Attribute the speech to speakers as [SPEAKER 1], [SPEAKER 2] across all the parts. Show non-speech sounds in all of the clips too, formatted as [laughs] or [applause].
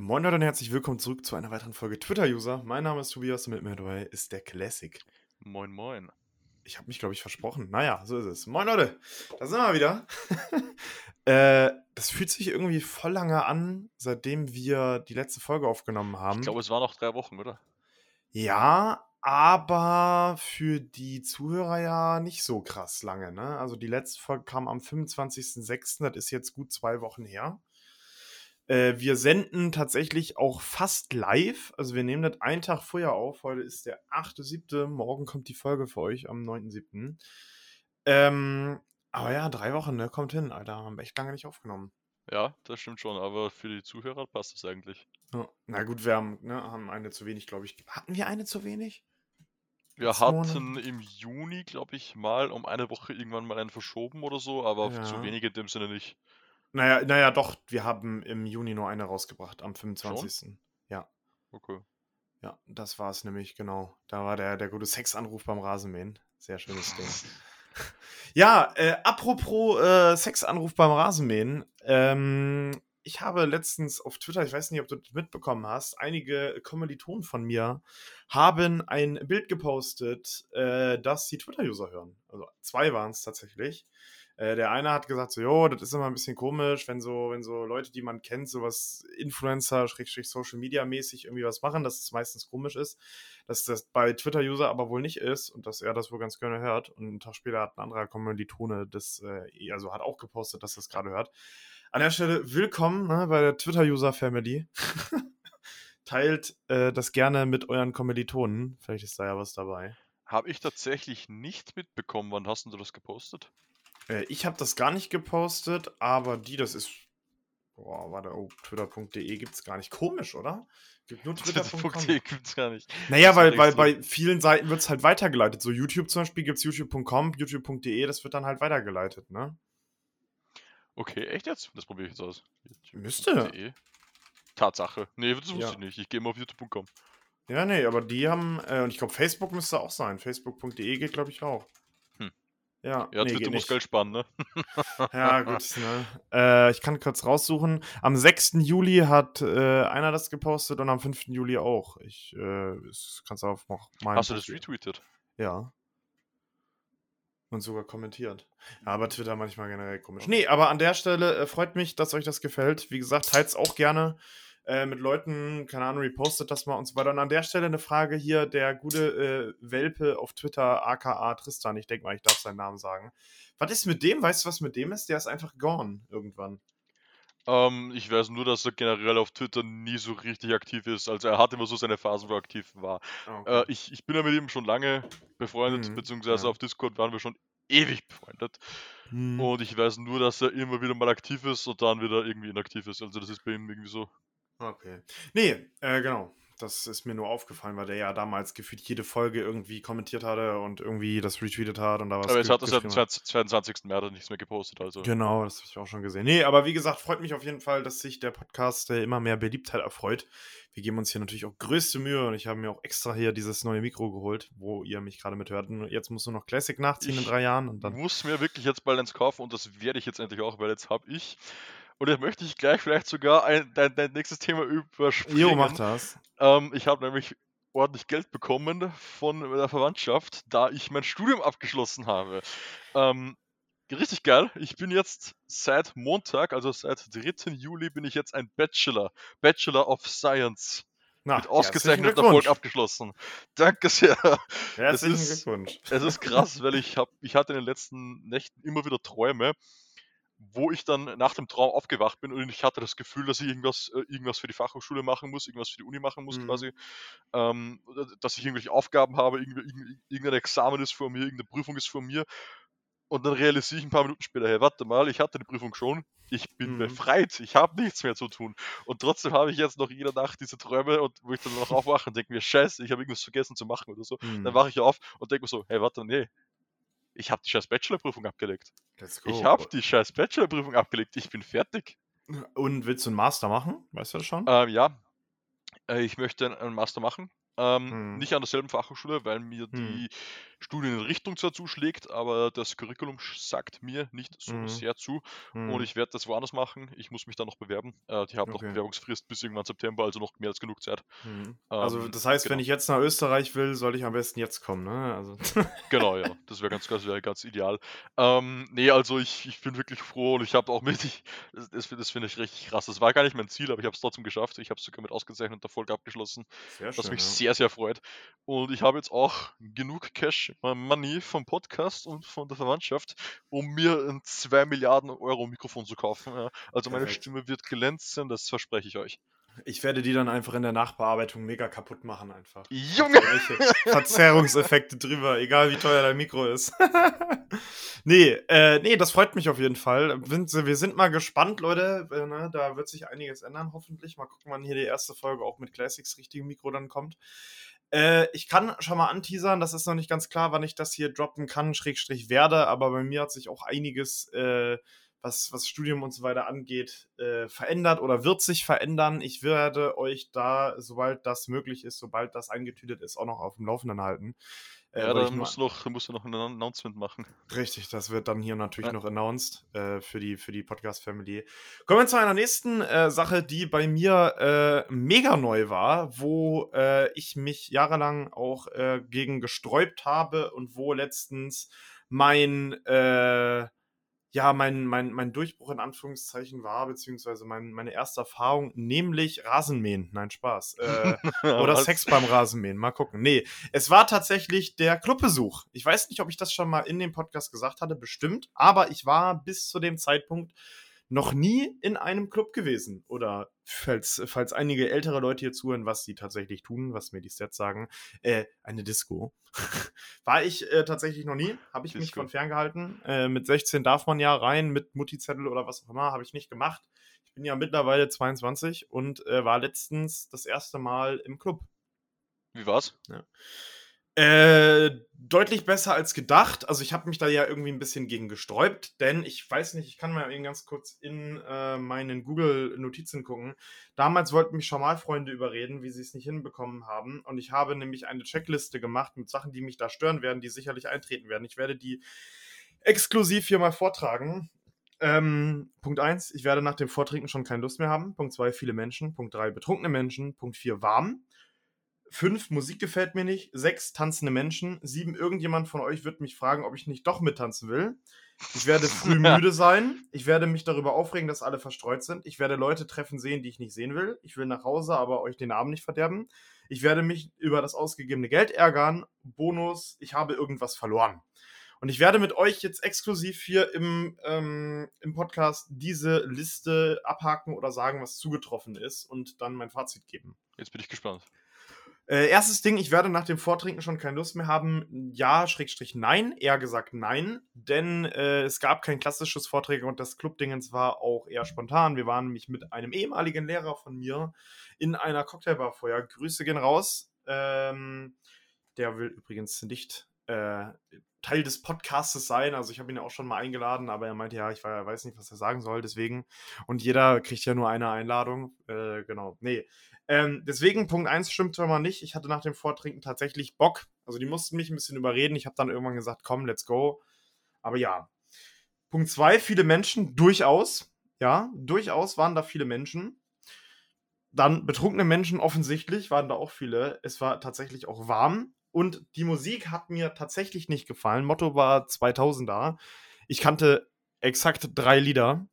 [SPEAKER 1] Moin Leute und herzlich willkommen zurück zu einer weiteren Folge Twitter-User. Mein Name ist Tobias und mit mir dabei ist der Classic.
[SPEAKER 2] Moin, moin.
[SPEAKER 1] Ich habe mich, glaube ich, versprochen. Naja, so ist es. Moin Leute, da sind wir wieder. [laughs] äh, das fühlt sich irgendwie voll lange an, seitdem wir die letzte Folge aufgenommen haben.
[SPEAKER 2] Ich glaube, es waren noch drei Wochen, oder?
[SPEAKER 1] Ja, aber für die Zuhörer ja nicht so krass lange. Ne? Also die letzte Folge kam am 25.06., das ist jetzt gut zwei Wochen her. Äh, wir senden tatsächlich auch fast live. Also wir nehmen das einen Tag vorher auf. Heute ist der 8.7. Morgen kommt die Folge für euch am 9.7. Ähm, aber ja, drei Wochen, ne? Kommt hin, Alter. Haben wir echt lange nicht aufgenommen.
[SPEAKER 2] Ja, das stimmt schon, aber für die Zuhörer passt das eigentlich.
[SPEAKER 1] Ja. Na gut, wir haben, ne, haben eine zu wenig, glaube ich. Hatten wir eine zu wenig?
[SPEAKER 2] Wir
[SPEAKER 1] Monat?
[SPEAKER 2] hatten im Juni, glaube ich, mal um eine Woche irgendwann mal einen verschoben oder so, aber
[SPEAKER 1] Ja.
[SPEAKER 2] zu wenig in dem Sinne nicht.
[SPEAKER 1] Naja, naja, doch, wir haben im Juni nur eine rausgebracht, am 25. Ja,
[SPEAKER 2] Okay.
[SPEAKER 1] ja, das war es nämlich, genau. Da war der, der gute Sexanruf beim Rasenmähen. Sehr schönes Ding. [laughs] Ja, äh, apropos äh, Sexanruf beim Rasenmähen. Ähm, ich habe letztens auf Twitter, ich weiß nicht, ob du das mitbekommen hast, einige Kommilitonen von mir haben ein Bild gepostet, äh, das die Twitter-User hören. Also zwei waren es tatsächlich. Äh, der eine hat gesagt, so, jo, das ist immer ein bisschen komisch, wenn so, wenn so Leute, die man kennt, sowas Influencer, Schrägstrich Social Media mäßig irgendwie was machen, dass es meistens komisch ist, dass das bei Twitter-User aber wohl nicht ist und dass er das wohl ganz gerne hört. Und einen Tag später hat ein anderer Kommilitone das, äh, also hat auch gepostet, dass es gerade hört. An der Stelle willkommen ne, bei der Twitter-User-Family. [laughs] Teilt äh, das gerne mit euren Kommilitonen. Vielleicht ist da ja was dabei.
[SPEAKER 2] Habe ich tatsächlich nicht mitbekommen. Wann hast du das gepostet?
[SPEAKER 1] Äh, ich habe das gar nicht gepostet, aber die, das ist. Boah, warte, oh, twitter.de gibt es gar nicht. Komisch, oder? Gibt nur.
[SPEAKER 2] Twitter.de gibt's gar nicht.
[SPEAKER 1] Naja, weil, weil bei vielen Seiten wird es halt weitergeleitet. So YouTube zum Beispiel gibt es youtube.com, youtube.de, das wird dann halt weitergeleitet, ne?
[SPEAKER 2] Okay, echt jetzt? Das probiere ich jetzt aus.
[SPEAKER 1] Müsste.
[SPEAKER 2] YouTube.de. Tatsache. Nee, das wusste
[SPEAKER 1] Ja.
[SPEAKER 2] ich nicht. Ich gehe mal auf youtube.com.
[SPEAKER 1] Ja, nee, aber die haben, äh, und ich glaube, Facebook müsste auch sein. Facebook.de geht, glaube ich, auch. Ja,
[SPEAKER 2] Ja,
[SPEAKER 1] nee,
[SPEAKER 2] Twitter muss. Geld sparen, ne?
[SPEAKER 1] Ja, gut, [laughs] ne? Äh, ich kann kurz raussuchen. Am 6. Juli hat äh, einer das gepostet und am 5. Juli auch. Ich äh, kannst du auf noch meinem
[SPEAKER 2] Hast du das retweetet?
[SPEAKER 1] Ja. Und sogar kommentiert. Ja, aber Twitter manchmal generell komisch. Nee, aber an der Stelle äh, freut mich, dass euch das gefällt. Wie gesagt, teilt es auch gerne äh, mit Leuten, keine Ahnung, repostet das mal und so weiter. Und an der Stelle eine Frage hier, der gute äh, Welpe auf Twitter, aka Tristan, ich denke mal, ich darf seinen Namen sagen. Was ist mit dem? Weißt du, was mit dem ist? Der ist einfach gone irgendwann.
[SPEAKER 2] Ähm, ich weiß nur, dass er generell auf Twitter nie so richtig aktiv ist. Also er hat immer so seine Phasen, wo er aktiv war.
[SPEAKER 1] Ah, okay.
[SPEAKER 2] Äh, ich, ich bin ja mit ihm schon lange befreundet,
[SPEAKER 1] Mhm,
[SPEAKER 2] beziehungsweise
[SPEAKER 1] ja.
[SPEAKER 2] auf Discord waren wir schon ewig befreundet.
[SPEAKER 1] Hm.
[SPEAKER 2] Und ich weiß nur, dass er immer wieder mal aktiv ist und dann wieder irgendwie inaktiv ist. Also das ist bei ihm irgendwie so.
[SPEAKER 1] Okay. Nee, äh, genau. Das ist mir nur aufgefallen, weil der ja damals gefühlt jede Folge irgendwie kommentiert hatte und irgendwie das retweetet hat und da was
[SPEAKER 2] Aber jetzt hat er dem
[SPEAKER 1] geschrieben hat.
[SPEAKER 2] 22. März nichts mehr gepostet. Also
[SPEAKER 1] Genau, das habe ich auch schon gesehen. Nee, aber wie gesagt, freut mich auf jeden Fall, dass sich der Podcast äh, immer mehr Beliebtheit erfreut. Wir geben uns hier natürlich auch größte Mühe und ich habe mir auch extra hier dieses neue Mikro geholt, wo ihr mich gerade mit hört. Und Jetzt musst du noch Classic nachziehen in
[SPEAKER 2] Ich
[SPEAKER 1] drei Jahren und dann.
[SPEAKER 2] muss mir wirklich jetzt bald eins kaufen und das werde ich jetzt endlich auch, weil jetzt habe ich. Und jetzt möchte ich gleich vielleicht sogar ein, dein, dein nächstes Thema überspringen.
[SPEAKER 1] Jo, mach das.
[SPEAKER 2] Ähm, ich habe nämlich ordentlich Geld bekommen von der Verwandtschaft, da ich mein Studium abgeschlossen habe. Ähm, richtig geil. Ich bin jetzt seit Montag, also seit 3. Juli, bin ich jetzt ein Bachelor. Bachelor of Science.
[SPEAKER 1] Na,
[SPEAKER 2] mit ausgezeichnetem
[SPEAKER 1] herzlichen
[SPEAKER 2] Erfolg abgeschlossen. Danke sehr.
[SPEAKER 1] Herzlichen
[SPEAKER 2] ist-
[SPEAKER 1] Glückwunsch.
[SPEAKER 2] Es ist krass, weil ich hab, ich hatte in den letzten Nächten immer wieder Träume, wo ich dann nach dem Traum aufgewacht bin und ich hatte das Gefühl, dass ich irgendwas, äh, irgendwas für die Fachhochschule machen muss, irgendwas für die Uni machen muss
[SPEAKER 1] Mhm.
[SPEAKER 2] quasi, ähm, dass ich irgendwelche Aufgaben habe, irgendein Examen ist vor mir, irgendeine Prüfung ist vor mir und dann realisiere ich ein paar Minuten später, hey, warte mal, ich hatte die Prüfung schon, ich bin
[SPEAKER 1] Mhm.
[SPEAKER 2] befreit, ich habe nichts mehr zu tun und trotzdem habe ich jetzt noch jede Nacht diese Träume und wo ich dann noch [laughs] aufwache und denke mir, scheiße, ich habe irgendwas vergessen zu machen oder so.
[SPEAKER 1] Hm,
[SPEAKER 2] Dann wache ich auf und denke mir so, hey, warte, nee. Ich habe die scheiß Bachelorprüfung abgelegt.
[SPEAKER 1] Go.
[SPEAKER 2] Ich habe die scheiß Bachelorprüfung abgelegt. Ich bin fertig.
[SPEAKER 1] Und willst du einen Master machen? Weißt du das schon?
[SPEAKER 2] Ähm, ja, äh, ich möchte einen- einen Master machen. Ähm,
[SPEAKER 1] Hm.
[SPEAKER 2] Nicht an derselben Fachhochschule, weil mir
[SPEAKER 1] Hm.
[SPEAKER 2] die Studienrichtung zwar zuschlägt, aber das Curriculum sagt mir nicht so
[SPEAKER 1] Mhm.
[SPEAKER 2] sehr zu und
[SPEAKER 1] Mhm.
[SPEAKER 2] ich werde das woanders machen. Ich muss mich da noch bewerben. Äh, die haben noch
[SPEAKER 1] Okay.
[SPEAKER 2] Bewerbungsfrist bis irgendwann September, also noch mehr als genug Zeit.
[SPEAKER 1] Mhm. Also,
[SPEAKER 2] Ähm,
[SPEAKER 1] das heißt, wenn
[SPEAKER 2] genau.
[SPEAKER 1] ich jetzt nach Österreich will, soll ich am besten jetzt kommen, ne? Also. [laughs]
[SPEAKER 2] Genau, ja. Das wäre ganz, das ganz ideal. Ähm, ne, also ich, ich bin wirklich froh und ich habe auch mit, [laughs] ich, das, das, das finde ich richtig krass. Das war gar nicht mein Ziel, aber ich habe es trotzdem geschafft. Ich habe es sogar mit ausgezeichneter Folge abgeschlossen,
[SPEAKER 1] Sehr
[SPEAKER 2] was
[SPEAKER 1] schön,
[SPEAKER 2] mich
[SPEAKER 1] ja.
[SPEAKER 2] sehr, sehr freut. Und ich habe jetzt auch genug Cash Money vom Podcast und von der Verwandtschaft, um mir ein 2 Milliarden Euro Mikrofon zu kaufen. Ja. Also meine
[SPEAKER 1] Perfekt.
[SPEAKER 2] Stimme wird glänzen, das verspreche ich euch.
[SPEAKER 1] Ich werde die dann einfach in der Nachbearbeitung mega kaputt machen einfach.
[SPEAKER 2] Junge!
[SPEAKER 1] Verzerrungseffekte drüber, egal wie teuer dein Mikro ist. [laughs] nee, äh, nee, das freut mich auf jeden Fall. Wir wir sind mal gespannt, Leute. Äh, ne, da wird sich einiges ändern, hoffentlich. Mal gucken, wann hier die erste Folge auch mit Classics richtigem Mikro dann kommt. Äh, ich kann schon mal anteasern, das ist noch nicht ganz klar, wann ich das hier droppen kann, Schrägstrich werde, aber bei mir hat sich auch einiges, äh, was, was Studium und so weiter angeht, äh, verändert oder wird sich verändern. Ich werde euch da, sobald das möglich ist, sobald das eingetütet ist, auch noch auf dem Laufenden halten. Äh,
[SPEAKER 2] Ja, da du noch, musst du noch ein Announcement machen.
[SPEAKER 1] Richtig, das wird dann hier natürlich
[SPEAKER 2] Ja.
[SPEAKER 1] noch announced äh, für die, für die Podcast-Family. Kommen wir zu einer nächsten äh, Sache, die bei mir äh, mega neu war, wo äh, ich mich jahrelang auch äh, gegen gesträubt habe und wo letztens mein, äh, ja, mein, mein, mein Durchbruch in Anführungszeichen war, beziehungsweise mein, meine erste Erfahrung, nämlich Rasenmähen. Nein, Spaß. Äh, [laughs] oder? Sex beim Rasenmähen. Mal gucken. Nee, es war tatsächlich der Clubbesuch. Ich weiß nicht, ob ich das schon mal in dem Podcast gesagt hatte, bestimmt. Aber ich war bis zu dem Zeitpunkt noch nie in einem Club gewesen. Oder falls, falls einige ältere Leute hier zuhören, was sie tatsächlich tun, was mir die Stats sagen, äh, eine Disco. [laughs] war ich äh, tatsächlich noch nie. Habe ich mich
[SPEAKER 2] Disco.
[SPEAKER 1] von ferngehalten. Äh, mit 16 darf man ja rein, mit Mutti-Zettel oder was auch immer. Habe ich nicht gemacht. Ich bin ja mittlerweile 22 und äh, war letztens das erste Mal im Club.
[SPEAKER 2] Wie war's?
[SPEAKER 1] Äh, deutlich besser als gedacht. Also ich habe mich da ja irgendwie ein bisschen gegen gesträubt, denn ich weiß nicht, ich kann mal eben ganz kurz in äh, meinen Google-Notizen gucken. Damals wollten mich schon mal Freunde überreden, wie sie es nicht hinbekommen haben. Und ich habe nämlich eine Checkliste gemacht mit Sachen, die mich da stören werden, die sicherlich eintreten werden. Ich werde die exklusiv hier mal vortragen. Ähm, Punkt 1, ich werde nach dem Vortrinken schon keine Lust mehr haben. Punkt 2, viele Menschen. Punkt 3, betrunkene Menschen. Punkt 4, warm. 5, Musik gefällt mir nicht. 6, tanzende Menschen. 7, irgendjemand von euch wird mich fragen, ob ich nicht doch mittanzen will. Ich werde früh [laughs] müde sein. Ich werde mich darüber aufregen, dass alle verstreut sind. Ich werde Leute treffen sehen, die ich nicht sehen will. Ich will nach Hause, aber euch den Abend nicht verderben. Ich werde mich über das ausgegebene Geld ärgern. Bonus, ich habe irgendwas verloren. Und ich werde mit euch jetzt exklusiv hier im, ähm, im Podcast diese Liste abhaken oder sagen, was zugetroffen ist und dann mein Fazit geben.
[SPEAKER 2] Jetzt bin ich gespannt.
[SPEAKER 1] Äh, erstes Ding, ich werde nach dem Vortrinken schon keine Lust mehr haben. Ja, Schrägstrich nein. Eher gesagt nein. Denn äh, es gab kein klassisches Vorträge und das Clubdingens war auch eher spontan. Wir waren nämlich mit einem ehemaligen Lehrer von mir in einer Cocktailbar vorher. Grüße gehen raus. Ähm, der will übrigens nicht äh, Teil des Podcastes sein. Also ich habe ihn ja auch schon mal eingeladen, aber er meinte, ja, ich weiß nicht, was er sagen soll, deswegen. Und jeder kriegt ja nur eine Einladung. Äh, genau. Nee. Ähm, deswegen, Punkt 1 stimmt schon mal nicht. Ich hatte nach dem Vortrinken tatsächlich Bock. Also die mussten mich ein bisschen überreden. Ich habe dann irgendwann gesagt, komm, let's go. Aber ja. Punkt 2, viele Menschen, durchaus. Ja, durchaus waren da viele Menschen. Dann betrunkene Menschen offensichtlich, waren da auch viele. Es war tatsächlich auch warm. Und die Musik hat mir tatsächlich nicht gefallen. Motto war 2000er. Ich kannte exakt drei Lieder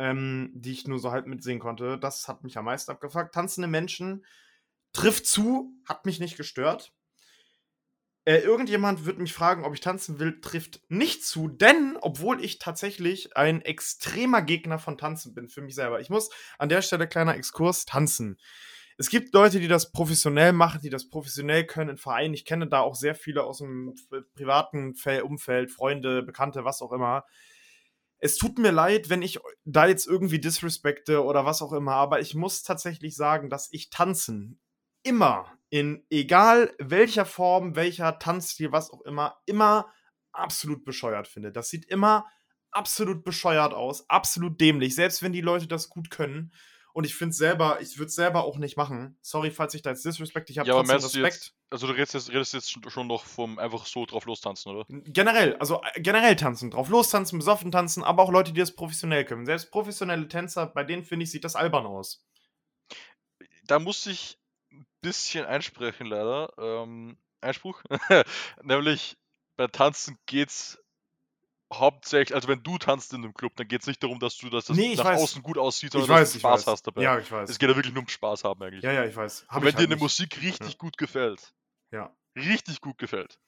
[SPEAKER 1] ähm, die ich nur so halb mitsehen konnte. Das hat mich am meisten abgefuckt. Tanzende Menschen trifft zu, hat mich nicht gestört. Äh, irgendjemand wird mich fragen, ob ich tanzen will, trifft nicht zu, denn obwohl ich tatsächlich ein extremer Gegner von Tanzen bin für mich selber. Ich muss an der Stelle kleiner Exkurs tanzen. Es gibt Leute, die das professionell machen, die das professionell können in Vereinen. Ich kenne da auch sehr viele aus dem privaten Fel- Umfeld, Freunde, Bekannte, was auch immer es tut mir leid, wenn ich da jetzt irgendwie disrespekte oder was auch immer, aber ich muss tatsächlich sagen, dass ich Tanzen immer, in egal welcher Form, welcher Tanzstil, was auch immer, immer absolut bescheuert finde. Das sieht immer absolut bescheuert aus, absolut dämlich, selbst wenn die Leute das gut können. Und ich finde selber, ich würde es selber auch nicht machen. Sorry, falls ich da jetzt disrespect, ich habe
[SPEAKER 2] Ja, aber
[SPEAKER 1] trotzdem
[SPEAKER 2] du
[SPEAKER 1] Respekt.
[SPEAKER 2] jetzt, also du redest jetzt, redest jetzt schon noch vom einfach so drauf lostanzen, oder?
[SPEAKER 1] Generell, also äh, generell tanzen, drauf lostanzen, besoffen tanzen, aber auch Leute, die das professionell können. Selbst professionelle Tänzer, bei denen finde ich, sieht das albern aus.
[SPEAKER 2] Da muss ich ein bisschen einsprechen, leider. Ähm, Einspruch. [laughs] Nämlich bei Tanzen geht's hauptsächlich, also wenn du tanzt in einem Club, dann geht es nicht darum, dass du dass das
[SPEAKER 1] Nee, ich
[SPEAKER 2] nach
[SPEAKER 1] weiß.
[SPEAKER 2] außen gut aussieht,
[SPEAKER 1] Ich
[SPEAKER 2] sondern
[SPEAKER 1] weiß,
[SPEAKER 2] dass du
[SPEAKER 1] ich
[SPEAKER 2] Spaß
[SPEAKER 1] weiß.
[SPEAKER 2] hast dabei.
[SPEAKER 1] Ja, ich weiß.
[SPEAKER 2] Es geht ja wirklich nur um Spaß haben eigentlich.
[SPEAKER 1] Ja, ja, ich weiß.
[SPEAKER 2] Wenn
[SPEAKER 1] ich
[SPEAKER 2] dir
[SPEAKER 1] halt
[SPEAKER 2] eine
[SPEAKER 1] nicht.
[SPEAKER 2] Musik richtig gut gefällt,
[SPEAKER 1] Ja.
[SPEAKER 2] richtig gut gefällt,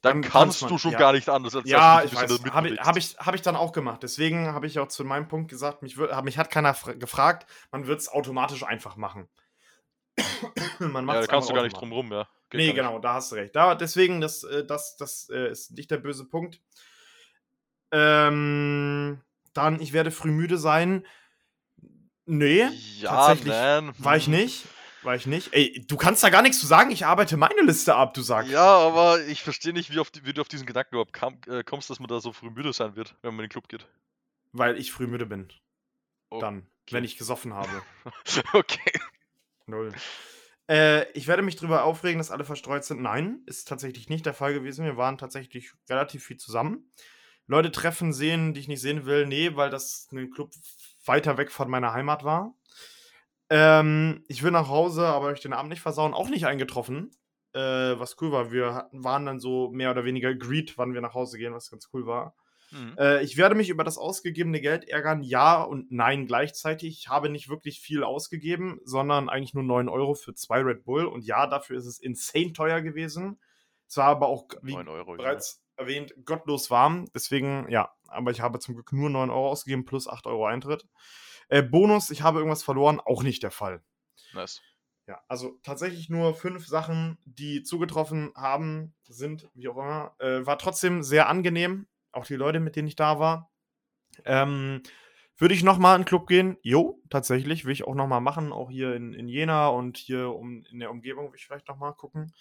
[SPEAKER 2] dann,
[SPEAKER 1] Dann
[SPEAKER 2] kannst
[SPEAKER 1] man-
[SPEAKER 2] du schon
[SPEAKER 1] ja.
[SPEAKER 2] gar nicht anders, als
[SPEAKER 1] Ja, ich
[SPEAKER 2] du dich ein bisschen
[SPEAKER 1] weiß. Habe ich, hab ich, hab ich dann auch gemacht. Deswegen habe ich auch zu meinem Punkt gesagt, mich, wür- mich hat keiner fra- gefragt, man wird es automatisch einfach machen. [coughs] man
[SPEAKER 2] Ja, da kannst du gar nicht drum rum, ja. Geht
[SPEAKER 1] Nee,
[SPEAKER 2] gar nicht.
[SPEAKER 1] genau, da hast du recht. Da, deswegen, das, äh, das, das äh, ist nicht der böse Punkt. Ähm, dann, ich werde früh müde sein. Nee,
[SPEAKER 2] Ja,
[SPEAKER 1] tatsächlich
[SPEAKER 2] nein.
[SPEAKER 1] war ich nicht. War ich nicht. Ey, du kannst da gar nichts zu sagen. Ich arbeite meine Liste ab, du sagst.
[SPEAKER 2] Ja, aber ich verstehe nicht, wie, auf wie du auf diesen Gedanken überhaupt kam, äh, kommst, dass man da so früh müde sein wird, wenn man in den Club geht.
[SPEAKER 1] Weil ich früh müde bin.
[SPEAKER 2] Oh,
[SPEAKER 1] Dann, wenn ich gesoffen habe. [laughs]
[SPEAKER 2] okay.
[SPEAKER 1] Null. Äh, ich werde mich darüber aufregen, dass alle verstreut sind. Nein, ist tatsächlich nicht der Fall gewesen. Wir waren tatsächlich relativ viel zusammen. Leute treffen, sehen, die ich nicht sehen will. Nee, weil das ein Club weiter weg von meiner Heimat war. Ähm, ich will nach Hause, aber euch den Abend nicht versauen. Auch nicht eingetroffen. Äh, was cool war. Wir hatten, waren dann so mehr oder weniger agreed, wann wir nach Hause gehen, was ganz cool war.
[SPEAKER 2] Mhm.
[SPEAKER 1] Äh, ich werde mich über das ausgegebene Geld ärgern, ja und nein gleichzeitig. Ich habe nicht wirklich viel ausgegeben, sondern eigentlich nur 9 Euro für zwei Red Bull. Und ja, dafür ist es insane teuer gewesen. Es war aber auch, wie
[SPEAKER 2] 9 Euro.
[SPEAKER 1] bereits erwähnt, gottlos warm. Deswegen, ja, aber ich habe zum Glück nur 9 Euro ausgegeben plus 8 Euro Eintritt. Äh, Bonus, ich habe irgendwas verloren, auch nicht der Fall.
[SPEAKER 2] Nice.
[SPEAKER 1] Ja, also tatsächlich nur fünf Sachen, die zugetroffen haben, sind, wie auch immer. Äh, war trotzdem sehr angenehm. Auch die Leute, mit denen ich da war. Ähm, würde ich nochmal in den Club gehen? Jo, tatsächlich. Will ich auch nochmal machen. Auch hier in, in Jena und hier um, in der Umgebung will ich vielleicht nochmal gucken.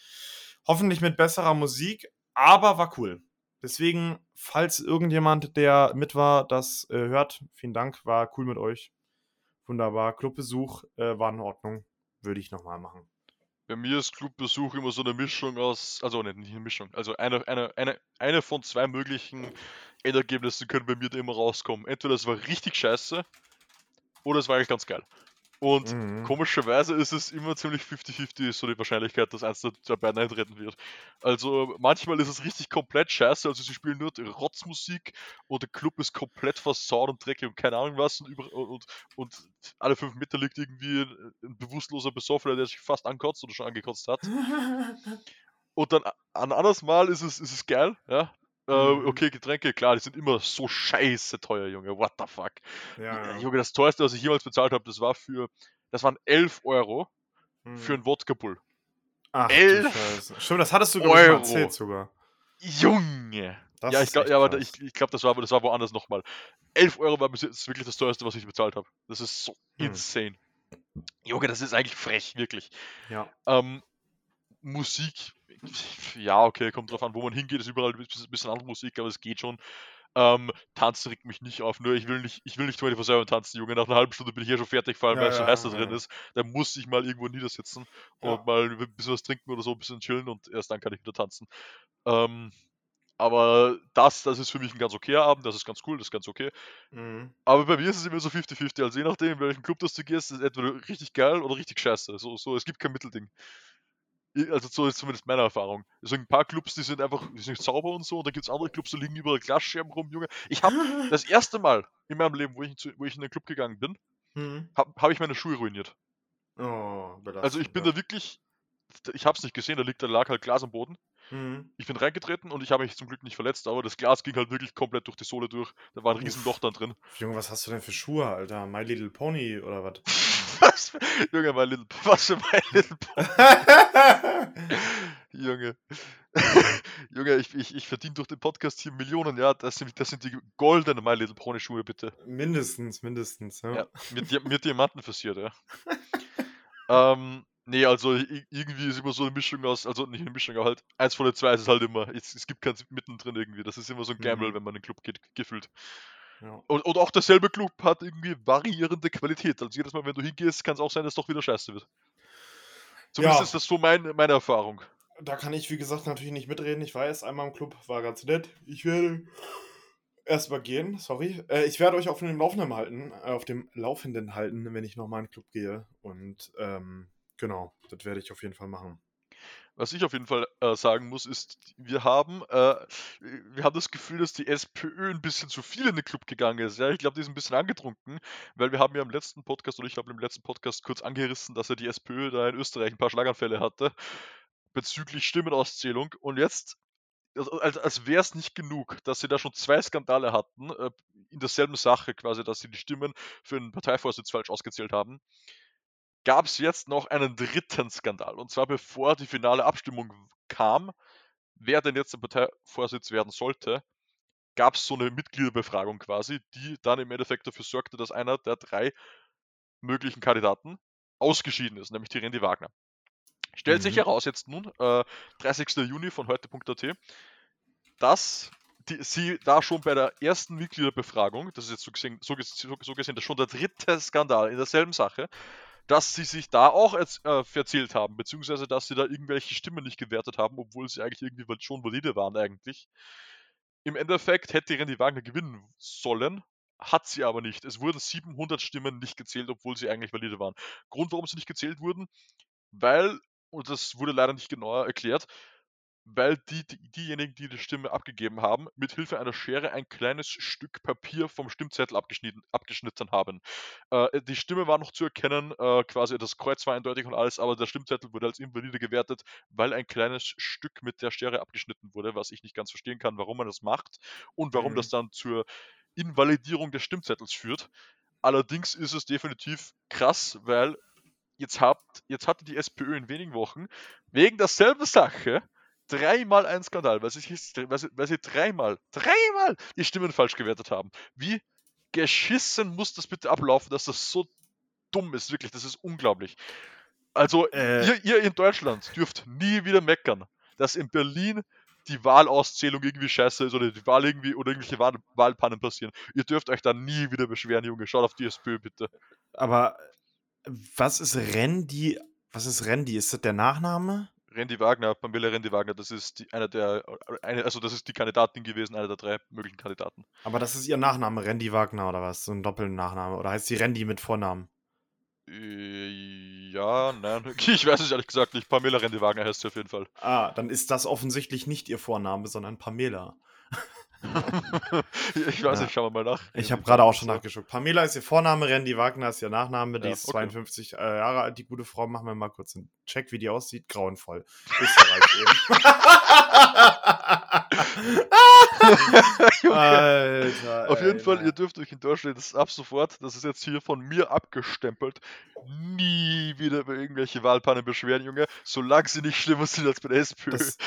[SPEAKER 1] Hoffentlich mit besserer Musik, aber war cool. Deswegen, falls irgendjemand, der mit war, das äh, hört, vielen Dank, war cool mit euch. Wunderbar. Clubbesuch äh, war in Ordnung. Würde ich nochmal machen.
[SPEAKER 2] Bei mir ist Clubbesuch immer so eine Mischung aus, also nicht, nicht eine Mischung, also eine, eine, eine, eine von zwei möglichen Endergebnissen können bei mir da immer rauskommen. Entweder es war richtig scheiße oder es war eigentlich ganz geil. Und
[SPEAKER 1] Mhm.
[SPEAKER 2] komischerweise ist es immer ziemlich 50-50 so die Wahrscheinlichkeit, dass eins der beiden eintreten wird. Also manchmal ist es richtig komplett scheiße, also sie spielen nur die Rotzmusik und der Club ist komplett versaut und dreckig und keine Ahnung was und, über, und, und alle fünf Meter liegt irgendwie ein, ein bewusstloser Besoffener, der sich fast ankotzt oder schon angekotzt hat. [laughs] Und dann ein anderes Mal ist es, ist es geil, ja. Äh,
[SPEAKER 1] Mhm.
[SPEAKER 2] okay, Getränke, klar, die sind immer so scheiße teuer, Junge. What the fuck?
[SPEAKER 1] ja,
[SPEAKER 2] ja. Junge, das teuerste, was ich jemals bezahlt habe, das war für, das waren 11 Euro
[SPEAKER 1] Mhm.
[SPEAKER 2] für ein Wodka Bull.
[SPEAKER 1] Ach, du
[SPEAKER 2] 11
[SPEAKER 1] Scheiße. Stimmt, das hattest du
[SPEAKER 2] Euro.
[SPEAKER 1] erzählt sogar.
[SPEAKER 2] Junge!
[SPEAKER 1] Das
[SPEAKER 2] ja, ich glaube, ja, aber ich, ich glaube, das war, das war woanders nochmal. 11 Euro war bis jetzt wirklich das teuerste, was ich bezahlt habe. Das ist so
[SPEAKER 1] Hm.
[SPEAKER 2] insane. Junge, das ist eigentlich frech, wirklich.
[SPEAKER 1] Ja.
[SPEAKER 2] Ähm, Musik, ja, okay, kommt drauf an, wo man hingeht, ist überall ein bisschen, andere Musik, aber es geht schon. Ähm, tanzen regt mich nicht auf, nur ich will nicht, ich will nicht 24-7 tanzen, Junge. Nach einer halben Stunde bin ich hier schon fertig, vor allem
[SPEAKER 1] Ja,
[SPEAKER 2] weil es so
[SPEAKER 1] ja,
[SPEAKER 2] heiß da
[SPEAKER 1] ja,
[SPEAKER 2] drin ist. Da muss ich mal irgendwo niedersitzen und mal ein bisschen was trinken oder so, ein bisschen chillen und erst dann kann ich wieder tanzen. Ähm, aber das, das ist für mich ein ganz okayer Abend, das ist ganz cool, das ist ganz okay.
[SPEAKER 1] Mhm.
[SPEAKER 2] Aber bei mir ist es immer so 50-50, also je nachdem, in welchen Club das du gehst, ist es entweder richtig geil oder richtig scheiße. So, so, es gibt kein Mittelding. Also so ist zumindest meine Erfahrung. Es sind ein paar Clubs, die sind einfach die sind sauber und so, und dann gibt es andere Clubs, da liegen überall Glasscherben rum, Junge. Ich habe [laughs] das erste Mal in meinem Leben, wo ich, zu, wo ich in den Club gegangen bin,
[SPEAKER 1] Mhm.
[SPEAKER 2] habe hab ich meine Schuhe ruiniert.
[SPEAKER 1] Oh,
[SPEAKER 2] Also ich bin
[SPEAKER 1] belastend,
[SPEAKER 2] da wirklich, ich habe es nicht gesehen, da liegt, da lag halt Glas am Boden.
[SPEAKER 1] Mhm.
[SPEAKER 2] Ich bin reingetreten und ich habe mich zum Glück nicht verletzt, aber das Glas ging halt wirklich komplett durch die Sohle durch. Da war ein riesen
[SPEAKER 1] Uff.
[SPEAKER 2] Loch dann drin.
[SPEAKER 1] Junge, was hast du denn für Schuhe, Alter? My Little Pony oder was?
[SPEAKER 2] Was? für- Junge, mein Little, was für mein [laughs] Little Pony, Junge. [laughs] Junge, ich, ich, ich verdiene durch den Podcast hier Millionen, ja. Das sind, das sind die goldenen My Little Pony Schuhe, bitte.
[SPEAKER 1] mindestens, mindestens. Ja.
[SPEAKER 2] Ja, mit, mit [laughs] Diamanten versiert, ja. ähm, nee, also irgendwie ist immer so eine Mischung aus, also nicht eine Mischung, aber halt eins von den zwei ist es halt immer. Es, es gibt keins mittendrin irgendwie. Das ist immer so ein Gamble,
[SPEAKER 1] Mhm.
[SPEAKER 2] wenn man in den Club geht, gefühlt. Ja. Und, und, auch derselbe Club hat irgendwie variierende Qualität. Also jedes Mal, wenn du hingehst, kann es auch sein, dass es doch wieder scheiße wird. Zumindest ja. ist das so mein, meine Erfahrung.
[SPEAKER 1] Da kann ich, wie gesagt, natürlich nicht mitreden. Ich weiß, einmal im Club war ganz nett. Ich werde erstmal gehen, sorry. Äh, ich werde euch auf dem Laufenden halten, äh, auf dem Laufenden halten, wenn ich nochmal in den Club gehe. Und ähm, genau, das werde ich auf jeden Fall machen.
[SPEAKER 2] Was ich auf jeden Fall äh, sagen muss, ist, wir haben, äh, wir haben das Gefühl, dass die SPÖ ein bisschen zu viel in den Club gegangen ist. Ja, ich glaube, die ist ein bisschen angetrunken, weil wir haben ja im letzten Podcast oder ich habe im letzten Podcast kurz angerissen, dass ja die SPÖ da in Österreich ein paar Schlaganfälle hatte bezüglich Stimmenauszählung. Und jetzt, als, als wäre es nicht genug, dass sie da schon zwei Skandale hatten, äh, in derselben Sache quasi, dass sie die Stimmen für den Parteivorsitz falsch ausgezählt haben gab es jetzt noch einen dritten Skandal. Und zwar bevor die finale Abstimmung kam, wer denn jetzt der Parteivorsitz werden sollte, gab es so eine Mitgliederbefragung quasi, die dann im Endeffekt dafür sorgte, dass einer der drei möglichen Kandidaten ausgeschieden ist, nämlich die Randy Wagner. Stellt mhm. sich heraus jetzt nun, äh, 30. Juni von heute.at, dass die, sie da schon bei der ersten Mitgliederbefragung, das ist jetzt so gesehen, so, so gesehen das schon der dritte Skandal in derselben Sache, dass sie sich da auch äh, verzählt haben, beziehungsweise dass sie da irgendwelche Stimmen nicht gewertet haben, obwohl sie eigentlich irgendwie schon valide waren eigentlich. Im Endeffekt hätte Randy Wagner gewinnen sollen, hat sie aber nicht. Es wurden 700 Stimmen nicht gezählt, obwohl sie eigentlich valide waren. Grund, warum sie nicht gezählt wurden, weil, und das wurde leider nicht genauer erklärt, weil die, die, diejenigen, die die Stimme abgegeben haben, mit Hilfe einer Schere ein kleines Stück Papier vom Stimmzettel abgeschnitten, abgeschnitten haben. Äh, die Stimme war noch zu erkennen, äh, quasi das Kreuz war eindeutig und alles, aber der Stimmzettel wurde als invalide gewertet, weil ein kleines Stück mit der Schere abgeschnitten wurde, was ich nicht ganz verstehen kann, warum man das macht und warum mhm. das dann zur Invalidierung des Stimmzettels führt. Allerdings ist es definitiv krass, weil jetzt, habt, jetzt hatte die SPÖ in wenigen Wochen wegen derselben Sache dreimal ein Skandal, weil sie, weil, sie, weil sie dreimal, dreimal die Stimmen falsch gewertet haben. Wie geschissen muss das bitte ablaufen, dass das so dumm ist, wirklich, das ist unglaublich. Also, äh, ihr, ihr in Deutschland dürft nie wieder meckern, dass in Berlin die Wahlauszählung irgendwie scheiße ist oder die Wahl irgendwie oder irgendwelche Wahl, Wahlpannen passieren. Ihr dürft euch da nie wieder beschweren, Junge. Schaut auf die SPÖ bitte.
[SPEAKER 1] Aber was ist Randy? Was ist Randy? Ist das der Nachname?
[SPEAKER 2] Randy Wagner, Pamela Randy Wagner, das ist die, einer der, eine, also das ist die Kandidatin gewesen, einer der drei möglichen Kandidaten.
[SPEAKER 1] Aber das ist ihr Nachname, Randy Wagner oder was? So ein doppelten Nachname. Oder heißt sie Randy mit Vornamen?
[SPEAKER 2] Äh, ja, nein, [laughs] ich weiß es ehrlich gesagt nicht. Pamela Randy Wagner heißt sie auf jeden Fall.
[SPEAKER 1] Ah, dann ist das offensichtlich nicht ihr Vorname, sondern Pamela. [laughs] [laughs]
[SPEAKER 2] ich weiß nicht, schauen wir mal nach.
[SPEAKER 1] Ich habe gerade auch schon nachgeschaut. Pamela ist ihr Vorname, Randy Wagner ist ihr Nachname, die ja, ist okay. 52 äh, Jahre alt, die gute Frau. Machen wir mal kurz einen Check, wie die aussieht. Grauenvoll. Österreich eben. [laughs] [laughs]
[SPEAKER 2] Alter, Auf jeden ey, Fall, ihr dürft euch in Deutschland das ab sofort, das ist jetzt hier von mir abgestempelt, nie wieder über irgendwelche Wahlpannen beschweren, Junge, solange sie nicht schlimmer sind als bei der SPÖ. Das,